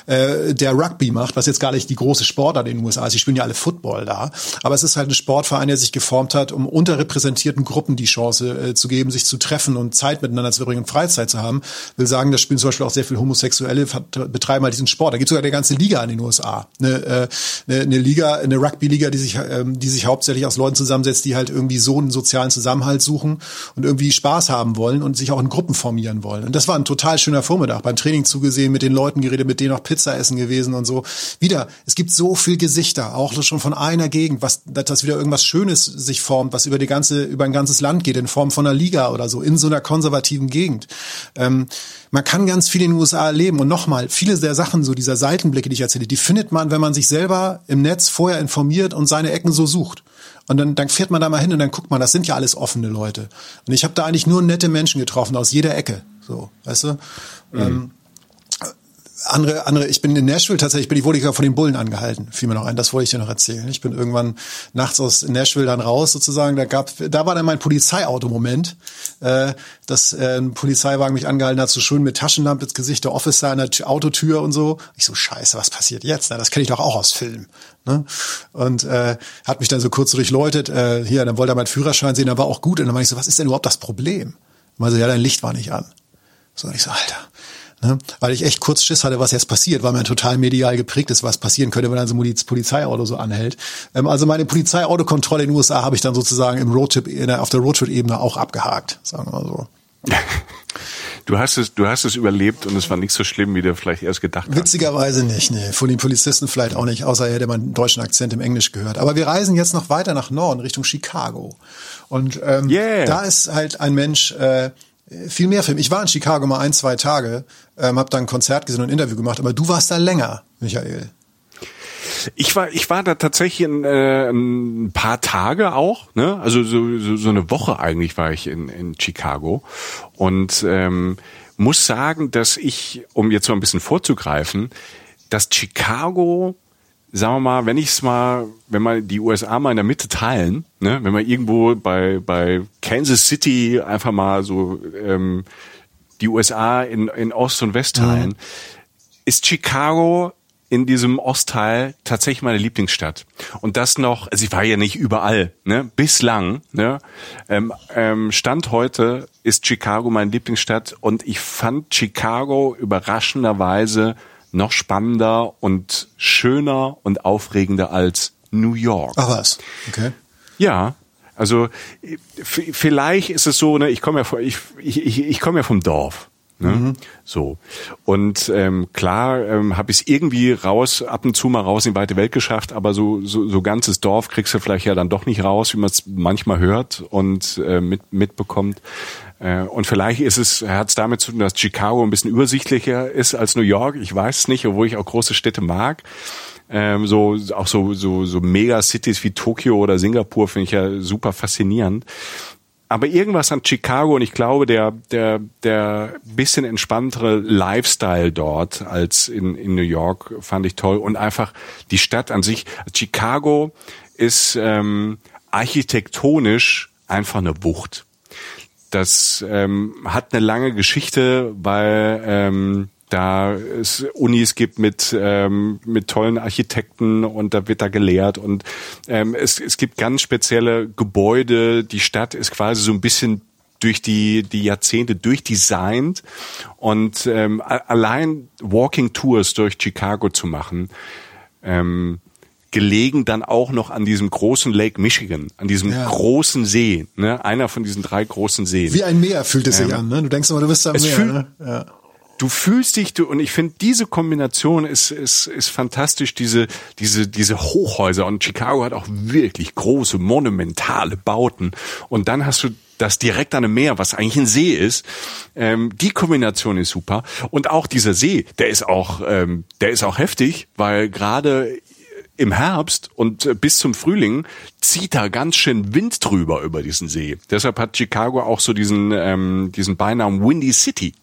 S4: äh, der Rugby macht, was jetzt gar nicht die große Sportart in den USA ist. Die spielen ja alle Football da, aber es ist halt ein Sportverein, der sich geformt hat, um unterrepräsentierten Gruppen die Chance äh, zu geben, sich zu treffen und Zeit miteinander zu verbringen und Freizeit zu haben. Will sagen, das spielen zum Beispiel auch sehr viele Homosexuelle betreiben halt diesen Sport. Da gibt sogar eine ganze Liga in den USA, eine, äh, eine, eine Liga, eine Rugby-Liga, die sich, ähm, die sich hauptsächlich aus Leuten zusammensetzt, die halt irgendwie so einen sozialen Zusammenhalt suchen und irgendwie Spaß haben wollen und sich auch in Gruppen formieren wollen. Und das war ein total schöner Vormittag. Beim Training zugesehen, mit den Leuten geredet, mit denen auch Pizza essen gewesen und so. Wieder, es gibt so viel Gesichter, auch schon von einer Gegend, was, dass wieder irgendwas Schönes sich formt, was über die ganze, über ein ganzes Land geht, in Form von einer Liga oder so, in so einer konservativen Gegend. Ähm, man kann ganz viel in den USA erleben. Und nochmal, viele der Sachen, so dieser Seitenblicke, die ich erzähle, die findet man, wenn man sich selber im Netz vorher informiert und seine Ecken so sucht. Und dann, dann fährt man da mal hin und dann guckt man, das sind ja alles offene Leute. Und ich habe da eigentlich nur nette Menschen getroffen aus jeder Ecke. So, weißt du? Mhm. Ähm, andere, andere, ich bin in Nashville tatsächlich, bin ich wurde ich von den Bullen angehalten, fiel mir noch ein, das wollte ich dir noch erzählen. Ich bin irgendwann nachts aus Nashville dann raus sozusagen, da gab, da war dann mein Polizeiauto-Moment, äh, dass äh, ein Polizeiwagen mich angehalten hat, so schön mit Taschenlampe ins Gesicht, der Officer an der Tür, Autotür und so. Ich so, scheiße, was passiert jetzt? Na, das kenne ich doch auch aus Filmen. Ne? Und äh, hat mich dann so kurz durchläutet, äh, hier, dann wollte er meinen Führerschein sehen, dann war auch gut. Und dann meinte ich so, was ist denn überhaupt das Problem? Und so, ja, dein Licht war nicht an. So, und ich so, Alter, Ne? Weil ich echt kurz Schiss hatte, was jetzt passiert, weil man total medial geprägt ist, was passieren könnte, wenn dann so ein Polizeiauto so anhält. Ähm, also meine Polizeiautokontrolle in den USA habe ich dann sozusagen im Roadtrip, auf der Roadtrip-Ebene auch abgehakt, sagen wir mal so.
S3: Du hast es, du hast es überlebt und es war nicht so schlimm, wie du vielleicht erst gedacht hast.
S4: Witzigerweise nicht, nee. Von den Polizisten vielleicht auch nicht, außer er hätte man einen deutschen Akzent im Englisch gehört. Aber wir reisen jetzt noch weiter nach Norden, Richtung Chicago. Und ähm, yeah. da ist halt ein Mensch, äh, viel mehr Film. Ich war in Chicago mal ein, zwei Tage, ähm, habe da ein Konzert gesehen und ein Interview gemacht, aber du warst da länger, Michael.
S3: Ich war, ich war da tatsächlich in, äh, ein paar Tage auch, ne? Also so, so, so eine Woche eigentlich war ich in, in Chicago und ähm, muss sagen, dass ich, um jetzt mal ein bisschen vorzugreifen, dass Chicago sagen wir mal, wenn ich es mal, wenn wir die USA mal in der Mitte teilen, ne, wenn wir irgendwo bei, bei Kansas City einfach mal so ähm, die USA in, in Ost und West teilen, mhm. ist Chicago in diesem Ostteil tatsächlich meine Lieblingsstadt. Und das noch, also ich war ja nicht überall, ne? Bislang, ne? Ähm, ähm, Stand heute ist Chicago meine Lieblingsstadt und ich fand Chicago überraschenderweise noch spannender und schöner und aufregender als New York.
S4: Ach was, okay.
S3: Ja, also vielleicht ist es so, ne, ich komme ja ich, ich, ich komme ja vom Dorf. Ne? Mhm. So. Und ähm, klar ähm, habe ich es irgendwie raus, ab und zu mal raus in die weite Welt geschafft, aber so, so, so ganzes Dorf kriegst du vielleicht ja dann doch nicht raus, wie man es manchmal hört und äh, mit, mitbekommt. Äh, und vielleicht ist es, hat es damit zu tun, dass Chicago ein bisschen übersichtlicher ist als New York. Ich weiß es nicht, obwohl ich auch große Städte mag. Ähm, so auch so so so Megacities wie Tokio oder Singapur finde ich ja super faszinierend aber irgendwas an Chicago und ich glaube, der, der, der bisschen entspanntere Lifestyle dort als in, in New York fand ich toll und einfach die Stadt an sich. Chicago ist ähm, architektonisch einfach eine Wucht. Das ähm, hat eine lange Geschichte, weil ähm, da es Unis gibt mit ähm, mit tollen Architekten und da wird da gelehrt und ähm, es, es gibt ganz spezielle Gebäude. Die Stadt ist quasi so ein bisschen durch die die Jahrzehnte durchdesignt und ähm, allein Walking Tours durch Chicago zu machen. Ähm, gelegen dann auch noch an diesem großen Lake Michigan, an diesem ja. großen See, ne? einer von diesen drei großen Seen.
S4: Wie ein Meer fühlt es sich ähm, an, ne? Du denkst immer, du bist am Meer. Fühl, ne? ja
S3: du fühlst dich, du, und ich finde, diese Kombination ist, ist, ist fantastisch, diese, diese, diese Hochhäuser. Und Chicago hat auch wirklich große, monumentale Bauten. Und dann hast du das direkt an einem Meer, was eigentlich ein See ist. Ähm, die Kombination ist super. Und auch dieser See, der ist auch, ähm, der ist auch heftig, weil gerade im Herbst und äh, bis zum Frühling zieht da ganz schön Wind drüber über diesen See. Deshalb hat Chicago auch so diesen, ähm, diesen Beinamen Windy City.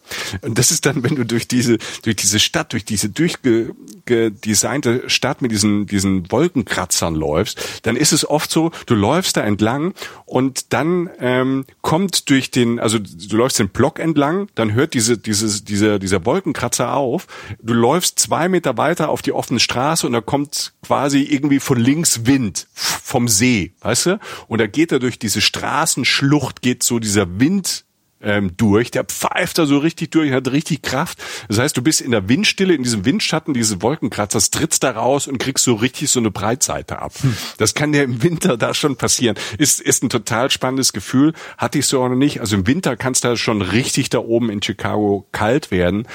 S3: Und das ist dann, wenn du durch diese, durch diese Stadt, durch diese durchgedesignte Stadt mit diesen, diesen Wolkenkratzern läufst, dann ist es oft so, du läufst da entlang und dann ähm, kommt durch den, also du läufst den Block entlang, dann hört diese, dieses, dieser, dieser Wolkenkratzer auf, du läufst zwei Meter weiter auf die offene Straße und da kommt quasi irgendwie von links Wind vom See, weißt du? Und da geht er durch diese Straßenschlucht, geht so dieser Wind ähm, durch. Der pfeift da so richtig durch, hat richtig Kraft. Das heißt, du bist in der Windstille, in diesem Windschatten dieses Wolkenkratzers, trittst da raus und kriegst so richtig so eine Breitseite ab. Hm. Das kann dir im Winter da schon passieren. Ist, ist ein total spannendes Gefühl. Hatte ich so auch noch nicht. Also im Winter kann es da schon richtig da oben in Chicago kalt werden.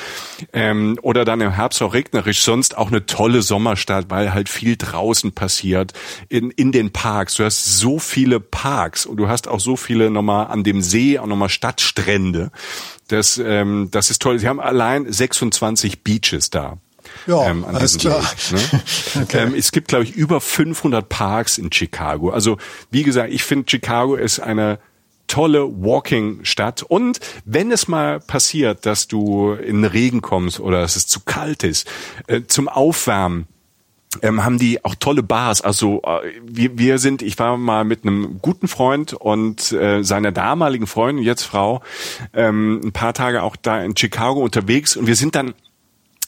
S3: Ähm, oder dann im Herbst auch regnerisch. Sonst auch eine tolle Sommerstadt, weil halt viel draußen passiert. In, in den Parks. Du hast so viele Parks und du hast auch so viele nochmal an dem See, auch nochmal Stadt Strände. Das, ähm, das ist toll. Sie haben allein 26 Beaches da.
S4: Ja, ähm, alles klar.
S3: Lake, ne? okay. ähm, es gibt, glaube ich, über 500 Parks in Chicago. Also, wie gesagt, ich finde, Chicago ist eine tolle Walking-Stadt. Und wenn es mal passiert, dass du in den Regen kommst oder dass es zu kalt ist, äh, zum Aufwärmen ähm, haben die auch tolle Bars. Also äh, wir, wir sind, ich war mal mit einem guten Freund und äh, seiner damaligen Freundin, jetzt Frau, ähm, ein paar Tage auch da in Chicago unterwegs und wir sind dann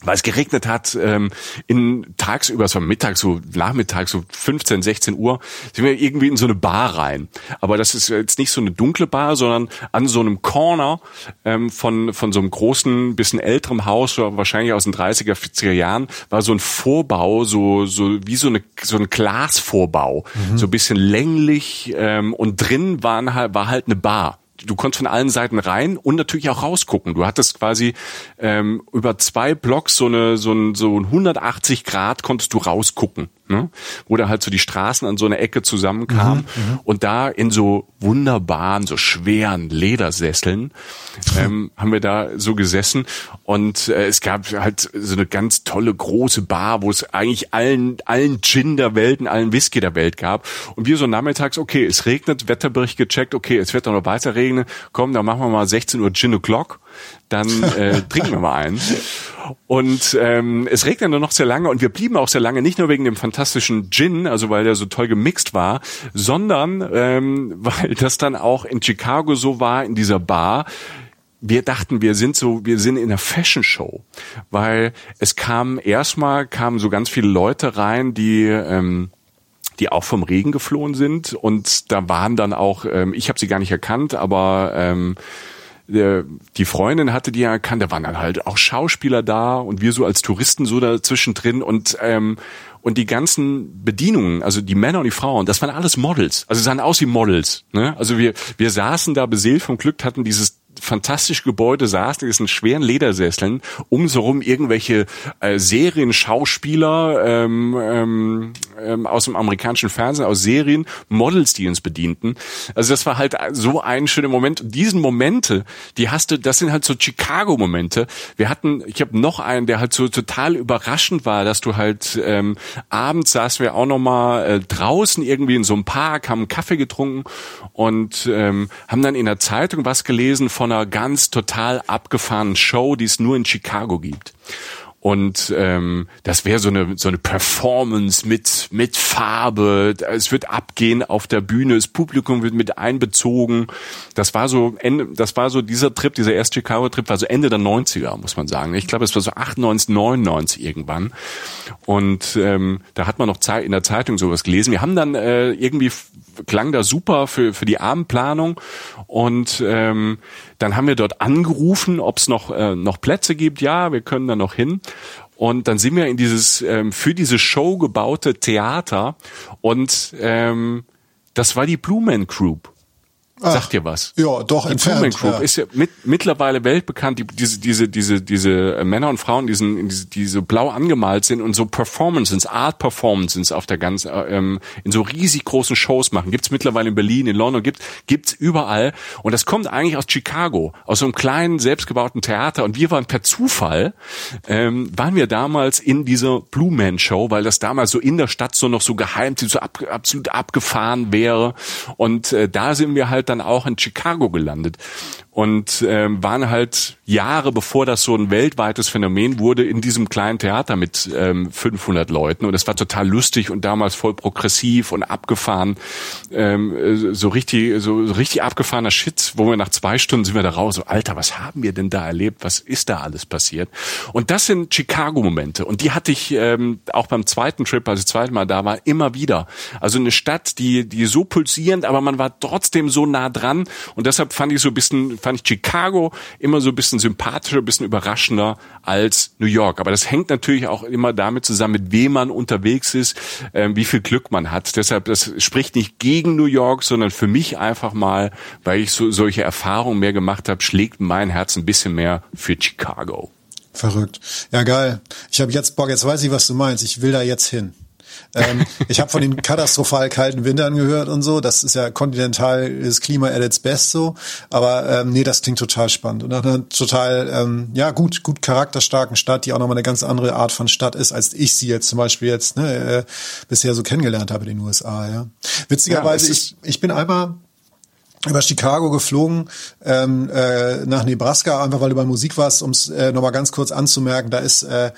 S3: weil es geregnet hat, ähm, in tagsüber, es war Mittag, so Nachmittag, so 15, 16 Uhr, sind wir irgendwie in so eine Bar rein. Aber das ist jetzt nicht so eine dunkle Bar, sondern an so einem Corner ähm, von, von so einem großen, bisschen älterem Haus, wahrscheinlich aus den 30er, 40er Jahren, war so ein Vorbau, so, so wie so eine so ein Glasvorbau, mhm. so ein bisschen länglich ähm, und drin waren halt, war halt eine Bar du konntest von allen Seiten rein und natürlich auch rausgucken. Du hattest quasi ähm, über zwei Blocks so eine so ein so ein 180 Grad konntest du rausgucken ne? wo da halt so die Straßen an so einer Ecke zusammenkamen mhm, mhm, und da in so wunderbaren, so schweren Ledersesseln ähm, haben wir da so gesessen und äh, es gab halt so eine ganz tolle große Bar, wo es eigentlich allen allen Gin der Welt und allen Whisky der Welt gab und wir so nachmittags, okay, es regnet, Wetterbericht gecheckt, okay, es wird noch weiter regnen, komm, dann machen wir mal 16 Uhr Gin O'Clock dann äh, trinken wir mal einen. Und ähm, es regnet nur noch sehr lange und wir blieben auch sehr lange, nicht nur wegen dem fantastischen Gin, also weil der so toll gemixt war, sondern ähm, weil das dann auch in Chicago so war, in dieser Bar, wir dachten, wir sind so, wir sind in einer Fashion Show, weil es kam erstmal kamen so ganz viele Leute rein, die ähm, die auch vom Regen geflohen sind und da waren dann auch, ähm, ich habe sie gar nicht erkannt, aber ähm, die Freundin hatte die ja erkannt, da waren dann halt auch Schauspieler da und wir so als Touristen so dazwischen drin und ähm, und die ganzen Bedienungen, also die Männer und die Frauen, das waren alles Models. Also sahen aus wie Models. Ne? Also wir wir saßen da beseelt vom Glück, hatten dieses fantastische Gebäude saß, in diesen schweren Ledersesseln, um so rum irgendwelche äh, Serienschauspieler ähm, ähm, ähm, aus dem amerikanischen Fernsehen, aus Serien, Models, die uns bedienten. Also das war halt so ein schöner Moment. Diesen Momente, die hast du, das sind halt so Chicago-Momente. Wir hatten, ich habe noch einen, der halt so total überraschend war, dass du halt ähm, abends saßen wir auch noch mal äh, draußen irgendwie in so einem Park, haben einen Kaffee getrunken und ähm, haben dann in der Zeitung was gelesen von einer ganz total abgefahrenen Show, die es nur in Chicago gibt. Und ähm, das wäre so eine so eine Performance mit mit Farbe. Es wird abgehen auf der Bühne. Das Publikum wird mit einbezogen. Das war so Ende. Das war so dieser Trip, dieser erste Chicago Trip war so Ende der 90er, muss man sagen. Ich glaube, es war so 98, 99 irgendwann. Und ähm, da hat man noch Zeit in der Zeitung sowas gelesen. Wir haben dann äh, irgendwie klang da super für für die Abendplanung und ähm, dann haben wir dort angerufen, ob es noch, äh, noch Plätze gibt. Ja, wir können da noch hin. Und dann sind wir in dieses ähm, für diese Show gebaute Theater und ähm, das war die Blue Man Group. Ach, Sagt dir was?
S4: Ja, doch,
S3: die entfernt. Group ja. ist ja mit, mittlerweile weltbekannt, die, diese, diese, diese, diese Männer und Frauen, die, sind, die, die so blau angemalt sind und so Performances, Art Performances auf der ganzen, ähm, in so riesig großen Shows machen. Gibt's mittlerweile in Berlin, in London, gibt, gibt's überall. Und das kommt eigentlich aus Chicago, aus so einem kleinen, selbstgebauten Theater. Und wir waren per Zufall, ähm, waren wir damals in dieser Blue Man Show, weil das damals so in der Stadt so noch so geheim, so ab, absolut abgefahren wäre. Und äh, da sind wir halt dann auch in Chicago gelandet. Und ähm, waren halt Jahre bevor das so ein weltweites Phänomen wurde in diesem kleinen Theater mit ähm, 500 Leuten. Und es war total lustig und damals voll progressiv und abgefahren, ähm, äh, so richtig so, so richtig abgefahrener Shit, wo wir nach zwei Stunden sind wir da raus, so Alter, was haben wir denn da erlebt, was ist da alles passiert? Und das sind Chicago-Momente. Und die hatte ich ähm, auch beim zweiten Trip, als ich das zweite Mal da war, immer wieder. Also eine Stadt, die die so pulsierend, aber man war trotzdem so nah dran. Und deshalb fand ich so ein bisschen, fand ich Chicago immer so ein bisschen sympathischer, ein bisschen überraschender als New York. Aber das hängt natürlich auch immer damit zusammen, mit wem man unterwegs ist, äh, wie viel Glück man hat. Deshalb, das spricht nicht gegen New York, sondern für mich einfach mal, weil ich so solche Erfahrungen mehr gemacht habe, schlägt mein Herz ein bisschen mehr für Chicago.
S4: Verrückt. Ja, geil. Ich habe jetzt Bock, jetzt weiß ich, was du meinst. Ich will da jetzt hin. Ähm, ich habe von den katastrophal kalten Wintern gehört und so. Das ist ja kontinentales Klima at its best so. Aber ähm, nee, das klingt total spannend. Und nach einer total, ähm, ja gut, gut charakterstarken Stadt, die auch nochmal eine ganz andere Art von Stadt ist, als ich sie jetzt zum Beispiel jetzt ne, äh, bisher so kennengelernt habe in den USA. Ja. Witzigerweise, ja, ich, ich bin einmal über Chicago geflogen ähm, äh, nach Nebraska, einfach weil du bei Musik warst, um es äh, nochmal ganz kurz anzumerken, da ist äh,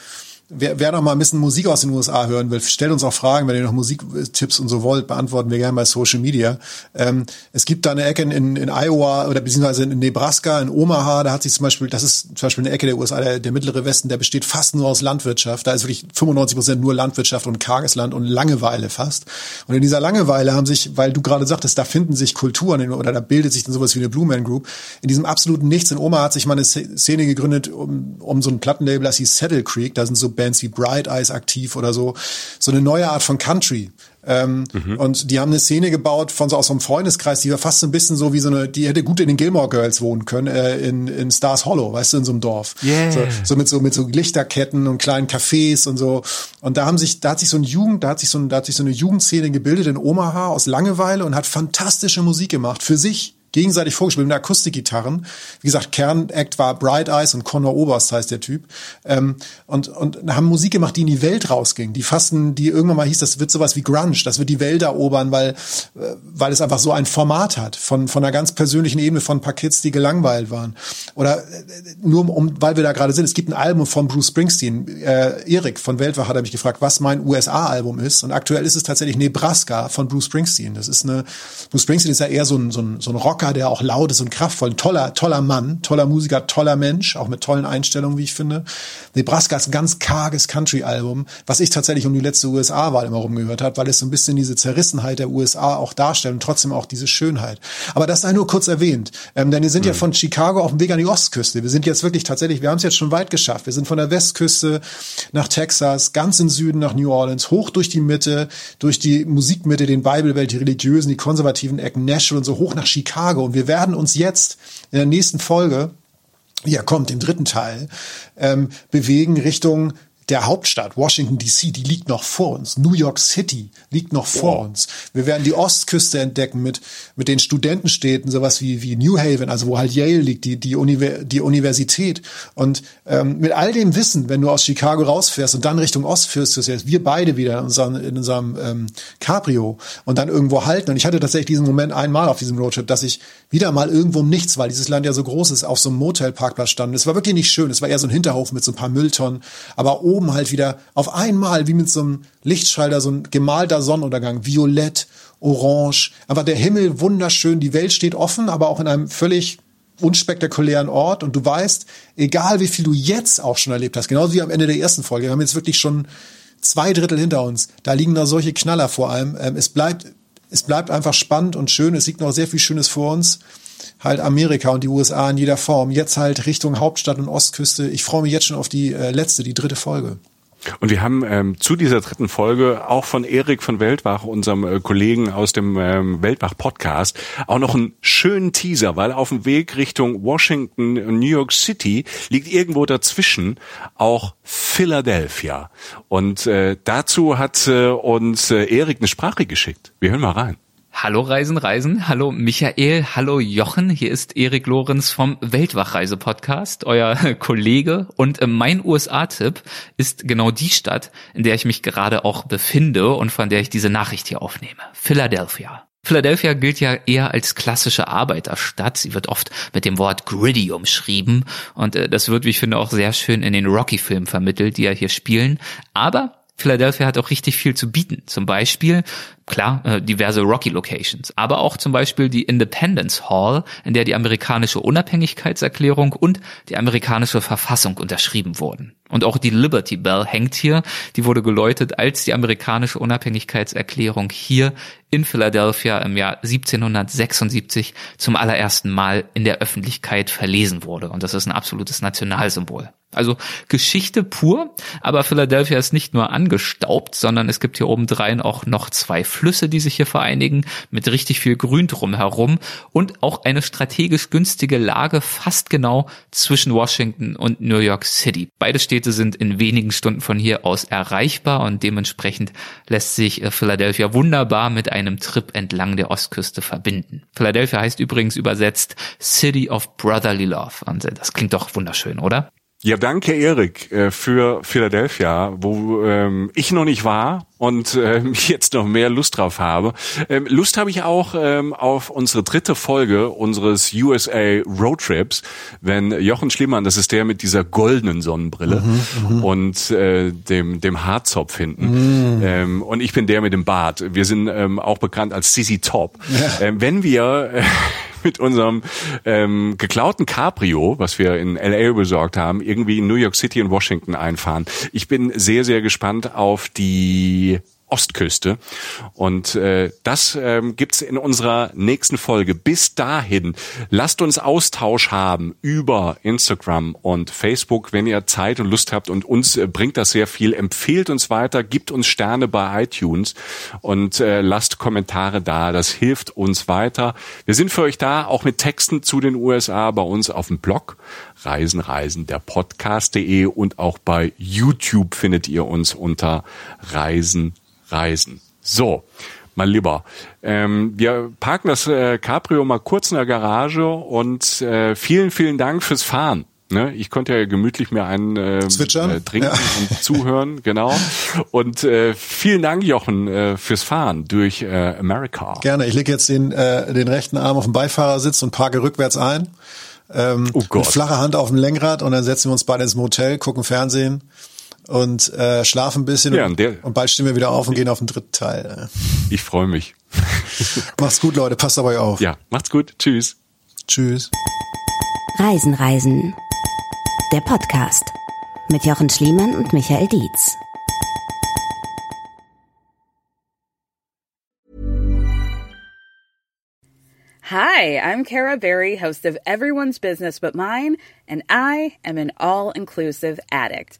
S4: wer, wer noch mal ein bisschen Musik aus den USA hören will, stellt uns auch Fragen, wenn ihr noch Musiktipps und so wollt, beantworten wir gerne bei Social Media. Ähm, es gibt da eine Ecke in, in Iowa oder beziehungsweise in Nebraska, in Omaha, da hat sich zum Beispiel, das ist zum Beispiel eine Ecke der USA, der, der mittlere Westen, der besteht fast nur aus Landwirtschaft. Da ist wirklich 95 Prozent nur Landwirtschaft und karges Land und Langeweile fast. Und in dieser Langeweile haben sich, weil du gerade sagtest, da finden sich Kulturen oder da bildet sich dann sowas wie eine Blue Man Group. In diesem absoluten Nichts in Omaha hat sich mal eine Szene gegründet um, um so ein Plattenlabel, das hieß Saddle Creek. Da sind so Bands wie Bright Eyes aktiv oder so. So eine neue Art von Country. Ähm, mhm. Und die haben eine Szene gebaut von so aus so einem Freundeskreis, die war fast so ein bisschen so wie so eine, die hätte gut in den Gilmore Girls wohnen können, äh, in, in Stars Hollow, weißt du, in so einem Dorf. Yeah. So, so mit so mit so Lichterketten und kleinen Cafés und so. Und da haben sich, da hat sich so ein Jugend, da hat sich so, ein, da hat sich so eine Jugendszene gebildet in Omaha aus Langeweile und hat fantastische Musik gemacht für sich gegenseitig vorgespielt mit Akustikgitarren. Wie gesagt, Kernact war Bright Eyes und Conor Oberst heißt der Typ. Ähm, und, und haben Musik gemacht, die in die Welt rausging. Die fasten, die irgendwann mal hieß, das wird sowas wie Grunge, das wird die Welt erobern, weil, äh, weil es einfach so ein Format hat, von, von einer ganz persönlichen Ebene von ein paar Kids, die gelangweilt waren. Oder äh, nur um, weil wir da gerade sind, es gibt ein Album von Bruce Springsteen. Äh, Erik von Weltwach hat er mich gefragt, was mein USA-Album ist. Und aktuell ist es tatsächlich Nebraska von Bruce Springsteen. Das ist eine, Bruce Springsteen ist ja eher so ein, so ein, so ein Rocker, Rocker, der auch laut ist und kraftvoll, ein toller, toller Mann, toller Musiker, toller Mensch, auch mit tollen Einstellungen, wie ich finde. Nebraska ist ein ganz karges Country-Album, was ich tatsächlich um die letzte USA-Wahl immer rumgehört habe, weil es so ein bisschen diese Zerrissenheit der USA auch darstellt und trotzdem auch diese Schönheit. Aber das sei nur kurz erwähnt, ähm, denn wir sind mhm. ja von Chicago auf dem Weg an die Ostküste. Wir sind jetzt wirklich tatsächlich, wir haben es jetzt schon weit geschafft. Wir sind von der Westküste nach Texas, ganz im Süden nach New Orleans, hoch durch die Mitte, durch die Musikmitte, den Bible Belt, die religiösen, die konservativen Ecken, Nashville und so hoch nach Chicago Chicago. Und wir werden uns jetzt in der nächsten Folge, ja kommt, im dritten Teil, ähm, bewegen Richtung der Hauptstadt, Washington DC, die liegt noch vor uns. New York City liegt noch vor uns. Wir werden die Ostküste entdecken mit, mit den Studentenstädten, sowas wie, wie New Haven, also wo halt Yale liegt, die, die, Univers die Universität. Und ähm, mit all dem Wissen, wenn du aus Chicago rausfährst und dann Richtung Ost fährst, jetzt wir beide wieder in unserem, in unserem ähm, Cabrio und dann irgendwo halten. Und ich hatte tatsächlich diesen Moment einmal auf diesem Roadtrip, dass ich wieder mal irgendwo im Nichts, weil dieses Land ja so groß ist, auf so einem Motelparkplatz stand. Es war wirklich nicht schön. Es war eher so ein Hinterhof mit so ein paar Mülltonnen. Aber oben halt wieder auf einmal, wie mit so einem Lichtschalter, so ein gemalter Sonnenuntergang, violett, orange. Einfach der Himmel wunderschön, die Welt steht offen, aber auch in einem völlig unspektakulären Ort. Und du weißt, egal wie viel du jetzt auch schon erlebt hast, genauso wie am Ende der ersten Folge, wir haben jetzt wirklich schon zwei Drittel hinter uns, da liegen da solche Knaller vor allem. Ähm, es bleibt, es bleibt einfach spannend und schön, es liegt noch sehr viel Schönes vor uns halt Amerika und die USA in jeder Form. Jetzt halt Richtung Hauptstadt und Ostküste. Ich freue mich jetzt schon auf die äh, letzte, die dritte Folge.
S3: Und wir haben ähm, zu dieser dritten Folge auch von Erik von Weltwach, unserem äh, Kollegen aus dem ähm, Weltwach-Podcast, auch noch einen schönen Teaser, weil auf dem Weg Richtung Washington und New York City liegt irgendwo dazwischen auch Philadelphia. Und äh, dazu hat äh, uns äh, Erik eine Sprache geschickt. Wir hören mal rein.
S5: Hallo Reisen, Reisen. Hallo Michael. Hallo Jochen. Hier ist Erik Lorenz vom Weltwachreise-Podcast, euer Kollege. Und mein USA-Tipp ist genau die Stadt, in der ich mich gerade auch befinde und von der ich diese Nachricht hier aufnehme. Philadelphia. Philadelphia gilt ja eher als klassische Arbeiterstadt. Sie wird oft mit dem Wort gritty umschrieben und äh, das wird, wie ich finde, auch sehr schön in den Rocky-Filmen vermittelt, die ja hier spielen. Aber Philadelphia hat auch richtig viel zu bieten. Zum Beispiel, klar, äh, diverse Rocky-Locations, aber auch zum Beispiel die Independence Hall, in der die amerikanische Unabhängigkeitserklärung und die amerikanische Verfassung unterschrieben wurden. Und auch die Liberty Bell hängt hier. Die wurde geläutet, als die amerikanische Unabhängigkeitserklärung hier in Philadelphia im Jahr 1776 zum allerersten Mal in der Öffentlichkeit verlesen wurde. Und das ist ein absolutes Nationalsymbol. Also Geschichte pur, aber Philadelphia ist nicht nur angestaubt, sondern es gibt hier obendrein auch noch zwei Flüsse, die sich hier vereinigen, mit richtig viel Grün drumherum und auch eine strategisch günstige Lage fast genau zwischen Washington und New York City. Beide Städte sind in wenigen Stunden von hier aus erreichbar und dementsprechend lässt sich äh, Philadelphia wunderbar mit einem Trip entlang der Ostküste verbinden. Philadelphia heißt übrigens übersetzt City of Brotherly Love und äh, das klingt doch wunderschön, oder?
S3: Ja, danke Erik äh, für Philadelphia, wo ähm, ich noch nicht war und ähm, jetzt noch mehr Lust drauf habe. Ähm, Lust habe ich auch ähm, auf unsere dritte Folge unseres USA Roadtrips, wenn Jochen Schliemann, das ist der mit dieser goldenen Sonnenbrille mhm, mhm. und äh, dem dem Haarzopf hinten, mhm. ähm, und ich bin der mit dem Bart. Wir sind ähm, auch bekannt als Sissy Top. Ja. Ähm, wenn wir äh, mit unserem ähm, geklauten Cabrio, was wir in LA besorgt haben, irgendwie in New York City und Washington einfahren. Ich bin sehr, sehr gespannt auf die Ostküste. Und äh, das ähm, gibt's in unserer nächsten Folge. Bis dahin, lasst uns Austausch haben über Instagram und Facebook, wenn ihr Zeit und Lust habt. Und uns äh, bringt das sehr viel. Empfehlt uns weiter, gibt uns Sterne bei iTunes und äh, lasst Kommentare da. Das hilft uns weiter. Wir sind für euch da, auch mit Texten zu den USA bei uns auf dem Blog. Reisen, Reisen, der Podcast.de und auch bei YouTube findet ihr uns unter Reisen, Reisen. So, mein Lieber, ähm, wir parken das äh, Cabrio mal kurz in der Garage und äh, vielen, vielen Dank fürs Fahren. Ne, ich konnte ja gemütlich mir einen äh, äh, trinken ja. und zuhören, genau. Und äh, vielen Dank, Jochen, äh, fürs Fahren durch äh, America.
S4: Gerne. Ich lege jetzt den, äh, den rechten Arm auf den Beifahrersitz und parke rückwärts ein. Ähm, oh Gott. Mit flacher Hand auf dem Lenkrad und dann setzen wir uns beide ins Motel, gucken Fernsehen und äh, schlafen ein bisschen ja, und, und, bald stehen wir wieder auf und gehen auf den dritten Teil.
S3: Ich freue mich.
S4: macht's gut, Leute. Passt dabei auf.
S3: Ja, macht's gut. Tschüss.
S4: Tschüss.
S2: Reisen, Reisen. Der Podcast mit Jochen Schliemann und Michael Dietz.
S6: Hi, I'm Kara Berry, host of Everyone's Business But Mine, and I am an all-inclusive addict.